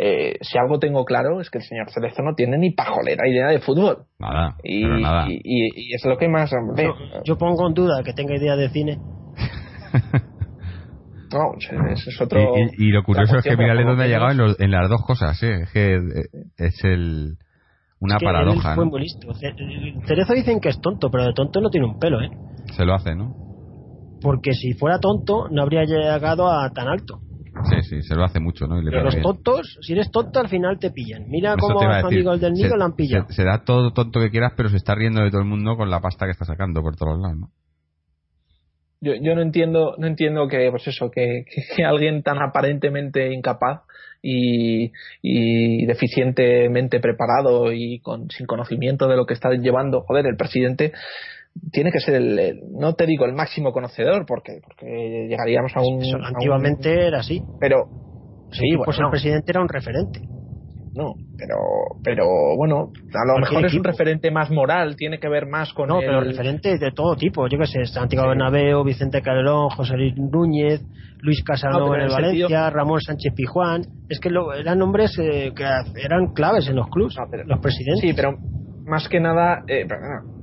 S2: eh, si algo tengo claro es que el señor Cerezo no tiene ni pajolera idea de fútbol
S1: nada
S2: y,
S1: pero nada
S2: y, y- y es lo que más hombre,
S3: Yo, yo pongo en duda que tenga idea de cine.
S2: no ese es otro
S1: Y, y- y lo curioso es que
S2: pero
S1: dónde ha llegado en, los- en las dos cosas, ¿eh? Es que eh, es el una
S3: Es que
S1: paradoja,
S3: él fue
S1: ¿no?
S3: muy listo. Ce- Cerezo dicen que es tonto, pero de tonto no tiene un pelo, ¿eh?
S1: Se lo hace, ¿no?
S3: Porque si fuera tonto, no habría llegado a tan alto.
S1: Sí, sí, se lo hace mucho, ¿no? Y le
S3: Pero los
S1: bien.
S3: tontos, si eres tonto, al final te pillan. Mira
S1: Eso
S3: cómo
S1: te iba
S3: a
S1: a
S3: su
S1: decir.
S3: amigo el del nido lo han pillado.
S1: Se, se da todo tonto que quieras, pero se está riendo de todo el mundo con la pasta que está sacando por todos lados, ¿no?
S2: yo, yo no entiendo no entiendo que pues eso que, que- que alguien tan aparentemente incapaz y, y deficientemente preparado y con sin conocimiento de lo que está llevando joder el presidente tiene que ser el, el- no te digo el máximo conocedor porque porque llegaríamos a un,
S3: Eso,
S2: a un-
S3: antiguamente era así.
S2: pero sí
S3: pues
S2: bueno,
S3: el presidente era un referente.
S2: no, pero, pero bueno, a lo mejor es un referente más moral, tiene que ver más con.
S3: No, pero referente de todo tipo, yo que sé, Santiago sí. Bernabéu, Vicente Calderón, José Luis Núñez, Luis Casanova en el Valencia, Ramón Sánchez Pijuán, es que lo, eran nombres eh, que eran claves en los clubes, los presidentes.
S2: Sí, pero más que nada, eh,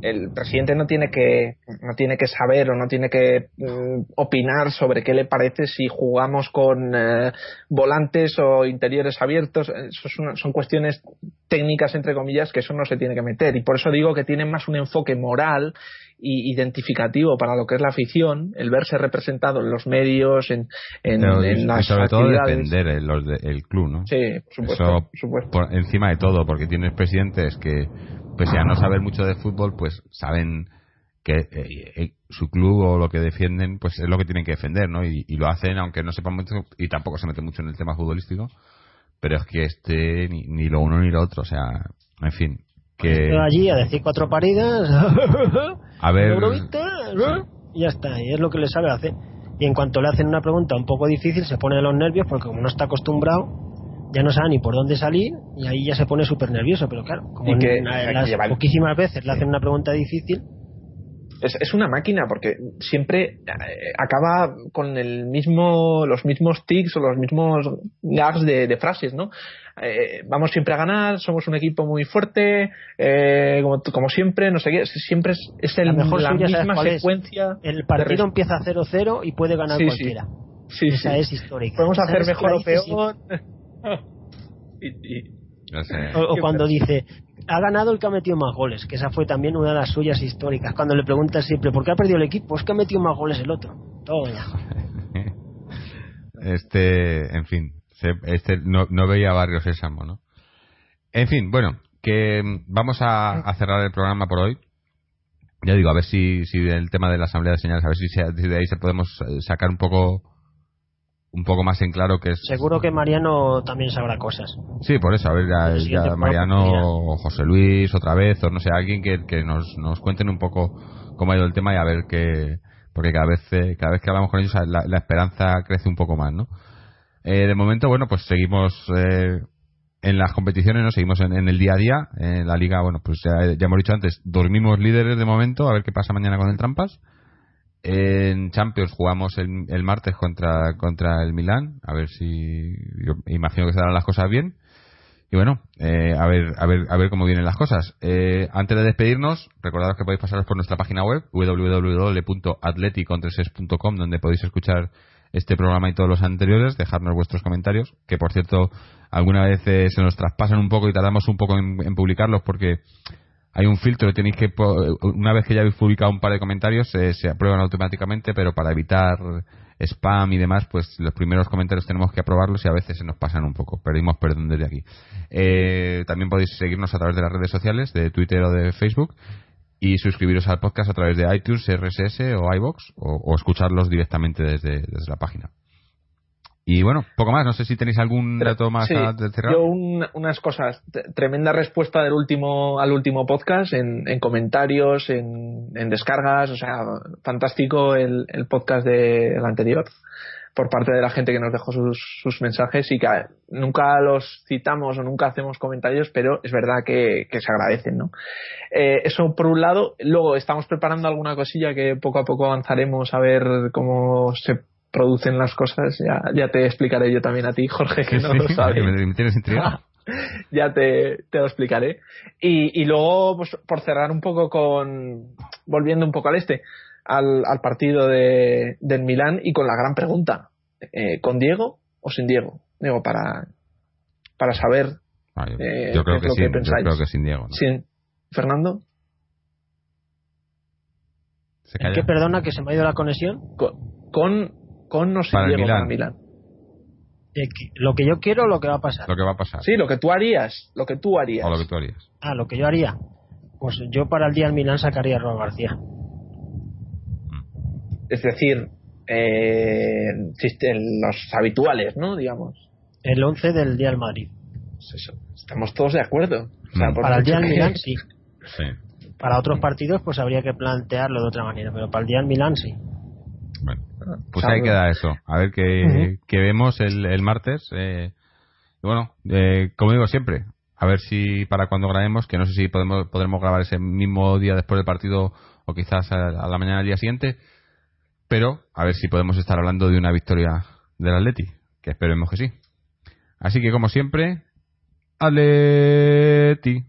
S2: el presidente no tiene que no tiene que saber o no tiene que mm, opinar sobre qué le parece si jugamos con eh, volantes o interiores abiertos. Eso son, son cuestiones técnicas entre comillas que eso no se tiene que meter y por eso digo que tiene más un enfoque moral y identificativo para lo que es la afición, el verse representado en los medios, en, en,
S1: Pero,
S2: en las
S1: y sobre todo
S2: actividades.
S1: defender el, club, ¿no?
S2: Sí, por supuesto.
S1: Eso
S2: por supuesto.
S1: por encima de todo, porque tienes presidentes que, pese a no saber mucho de fútbol, pues saben que eh, eh, su club o lo que defienden, pues es lo que tienen que defender, ¿no? Y, y lo hacen, aunque no sepan mucho, y tampoco se meten mucho en el tema futbolístico, pero es que este, ni, ni lo uno ni lo otro, o sea, en fin, que...
S3: Yo allí a decir cuatro paridas,
S1: A ver,
S3: y ya está, y es lo que le sabe hacer. Y en cuanto le hacen una pregunta un poco difícil, se pone de los nervios porque como no está acostumbrado, ya no sabe ni por dónde salir y ahí ya se pone súper nervioso. Pero claro, como
S2: que-
S3: las poquísimas veces le hacen una pregunta difícil,
S2: es, es una máquina porque siempre eh, acaba con el mismo los mismos tics o los mismos gags de, de frases no Eh, vamos siempre a ganar somos un equipo muy fuerte eh, como, como siempre no sé qué siempre es, es el-
S3: La mejor
S2: la
S3: suya, ¿sabes
S2: misma
S3: cuál es?
S2: secuencia
S3: el partido empieza 0-0 y puede ganar
S2: Sí,
S3: cualquiera.
S2: sí,
S3: Esa
S2: sí.
S3: es histórica.
S2: podemos
S3: Esa
S2: hacer mejor o peor
S1: no sé.
S3: O, cuando dice, ha ganado el que ha metido más goles, que esa fue también una de las suyas históricas. Cuando le preguntan siempre, ¿por qué ha perdido el equipo? Es que ha metido más goles el otro. Todo ya.
S1: este, en fin, este no, no veía Barrio Sésamo, ¿no? En fin, bueno, que mm, vamos a, a cerrar el programa por hoy. Ya digo, a ver si, si el tema de la asamblea de señales, a ver si, se- si de ahí se podemos eh, sacar un poco un poco más en claro que es
S3: Seguro que Mariano también sabrá cosas.
S1: sí por eso a ver ya, Mariano José Luis otra vez o no sé alguien que, que nos, nos cuenten un poco cómo ha ido el tema y a ver qué porque cada vez eh, cada vez que hablamos con ellos la, la esperanza crece un poco más no Eh, de momento bueno pues seguimos eh, en las competiciones no seguimos en, en el día a día en la liga bueno pues ya, ya hemos dicho antes dormimos líderes de momento a ver qué pasa mañana con el trampas en Champions jugamos el, el martes contra contra el Milán a ver si yo imagino que se darán las cosas bien. Y bueno eh, a ver a ver a ver cómo vienen las cosas. Eh, antes de despedirnos recordaros que podéis pasaros por nuestra página web www.atleticontreses.com donde podéis escuchar este programa y todos los anteriores dejarnos vuestros comentarios que por cierto alguna vez eh, se nos traspasan un poco y tardamos un poco en, en publicarlos porque hay un filtro, tenéis que una vez que ya habéis publicado un par de comentarios eh, se aprueban automáticamente, pero para evitar spam y demás, pues los primeros comentarios tenemos que aprobarlos y a veces se nos pasan un poco, pedimos perdón desde aquí. Eh, también podéis seguirnos a través de las redes sociales, de Twitter o de Facebook y suscribiros al podcast a través de iTunes, RSS o iBox o, o escucharlos directamente desde, desde la página. Y bueno, poco más, no sé si tenéis algún dato más
S2: sí,
S1: a de cerrar.
S2: Yo un- unas cosas, tremenda respuesta del último al último podcast en, en comentarios, en, en descargas, o sea, fantástico el, el podcast del anterior por parte de la gente que nos dejó sus, sus mensajes y que a nunca los citamos o nunca hacemos comentarios, pero es verdad que, que se agradecen, ¿no? Eh, eso por un lado. Luego estamos preparando alguna cosilla que poco a poco avanzaremos a ver cómo se producen las cosas. Ya, ya te explicaré yo también a ti, Jorge, que no
S1: Sí,
S2: lo sabes.
S1: me, me tienes intrigado.
S2: ya te, te lo explicaré. Y, y luego, pues, por cerrar un poco con, volviendo un poco al este, al, al partido de, del Milán y con la gran pregunta, eh, ¿con Diego o sin Diego? Digo, para, para saber,
S1: Ah, yo,
S2: Eh,
S1: yo creo
S2: ¿qué
S1: que
S2: es lo
S1: sí,
S2: que
S1: yo
S2: pensáis?
S1: creo que sin Diego. ¿no?
S2: sin Fernando,
S1: Se
S3: ¿En
S1: calla.
S3: qué perdona que se me ha ido la conexión?
S2: con, con, con o sin
S1: Para Milán.
S2: para Milán.
S3: De que- ¿Lo que yo quiero o lo que va a pasar?
S1: Lo que va a pasar.
S2: Sí, lo que tú harías, lo que tú harías.
S1: O lo que tú harías.
S3: Ah, lo que yo haría. Pues yo para el día del Milán sacaría a Raúl García.
S2: Es decir, eh, existen los habituales, ¿no? Digamos.
S3: El 11 del día del Madrid.
S2: Pues eso, estamos todos de acuerdo. O sea,
S1: Mm.
S3: Para el día del Milán sí.
S1: Sí.
S3: Para otros partidos pues habría que plantearlo de otra manera, pero para el día del Milán sí.
S1: Bueno,
S2: O
S1: pues
S2: sea,
S1: ahí queda eso. A ver qué, vemos el, el martes. Eh, bueno, eh, como digo siempre, a ver si para cuando grabemos, que no sé si podemos, podremos grabar ese mismo día después del partido o quizás a, la mañana del día siguiente, pero a ver si podemos estar hablando de una victoria del Atleti, que esperemos que sí. Así que como siempre, Atleti.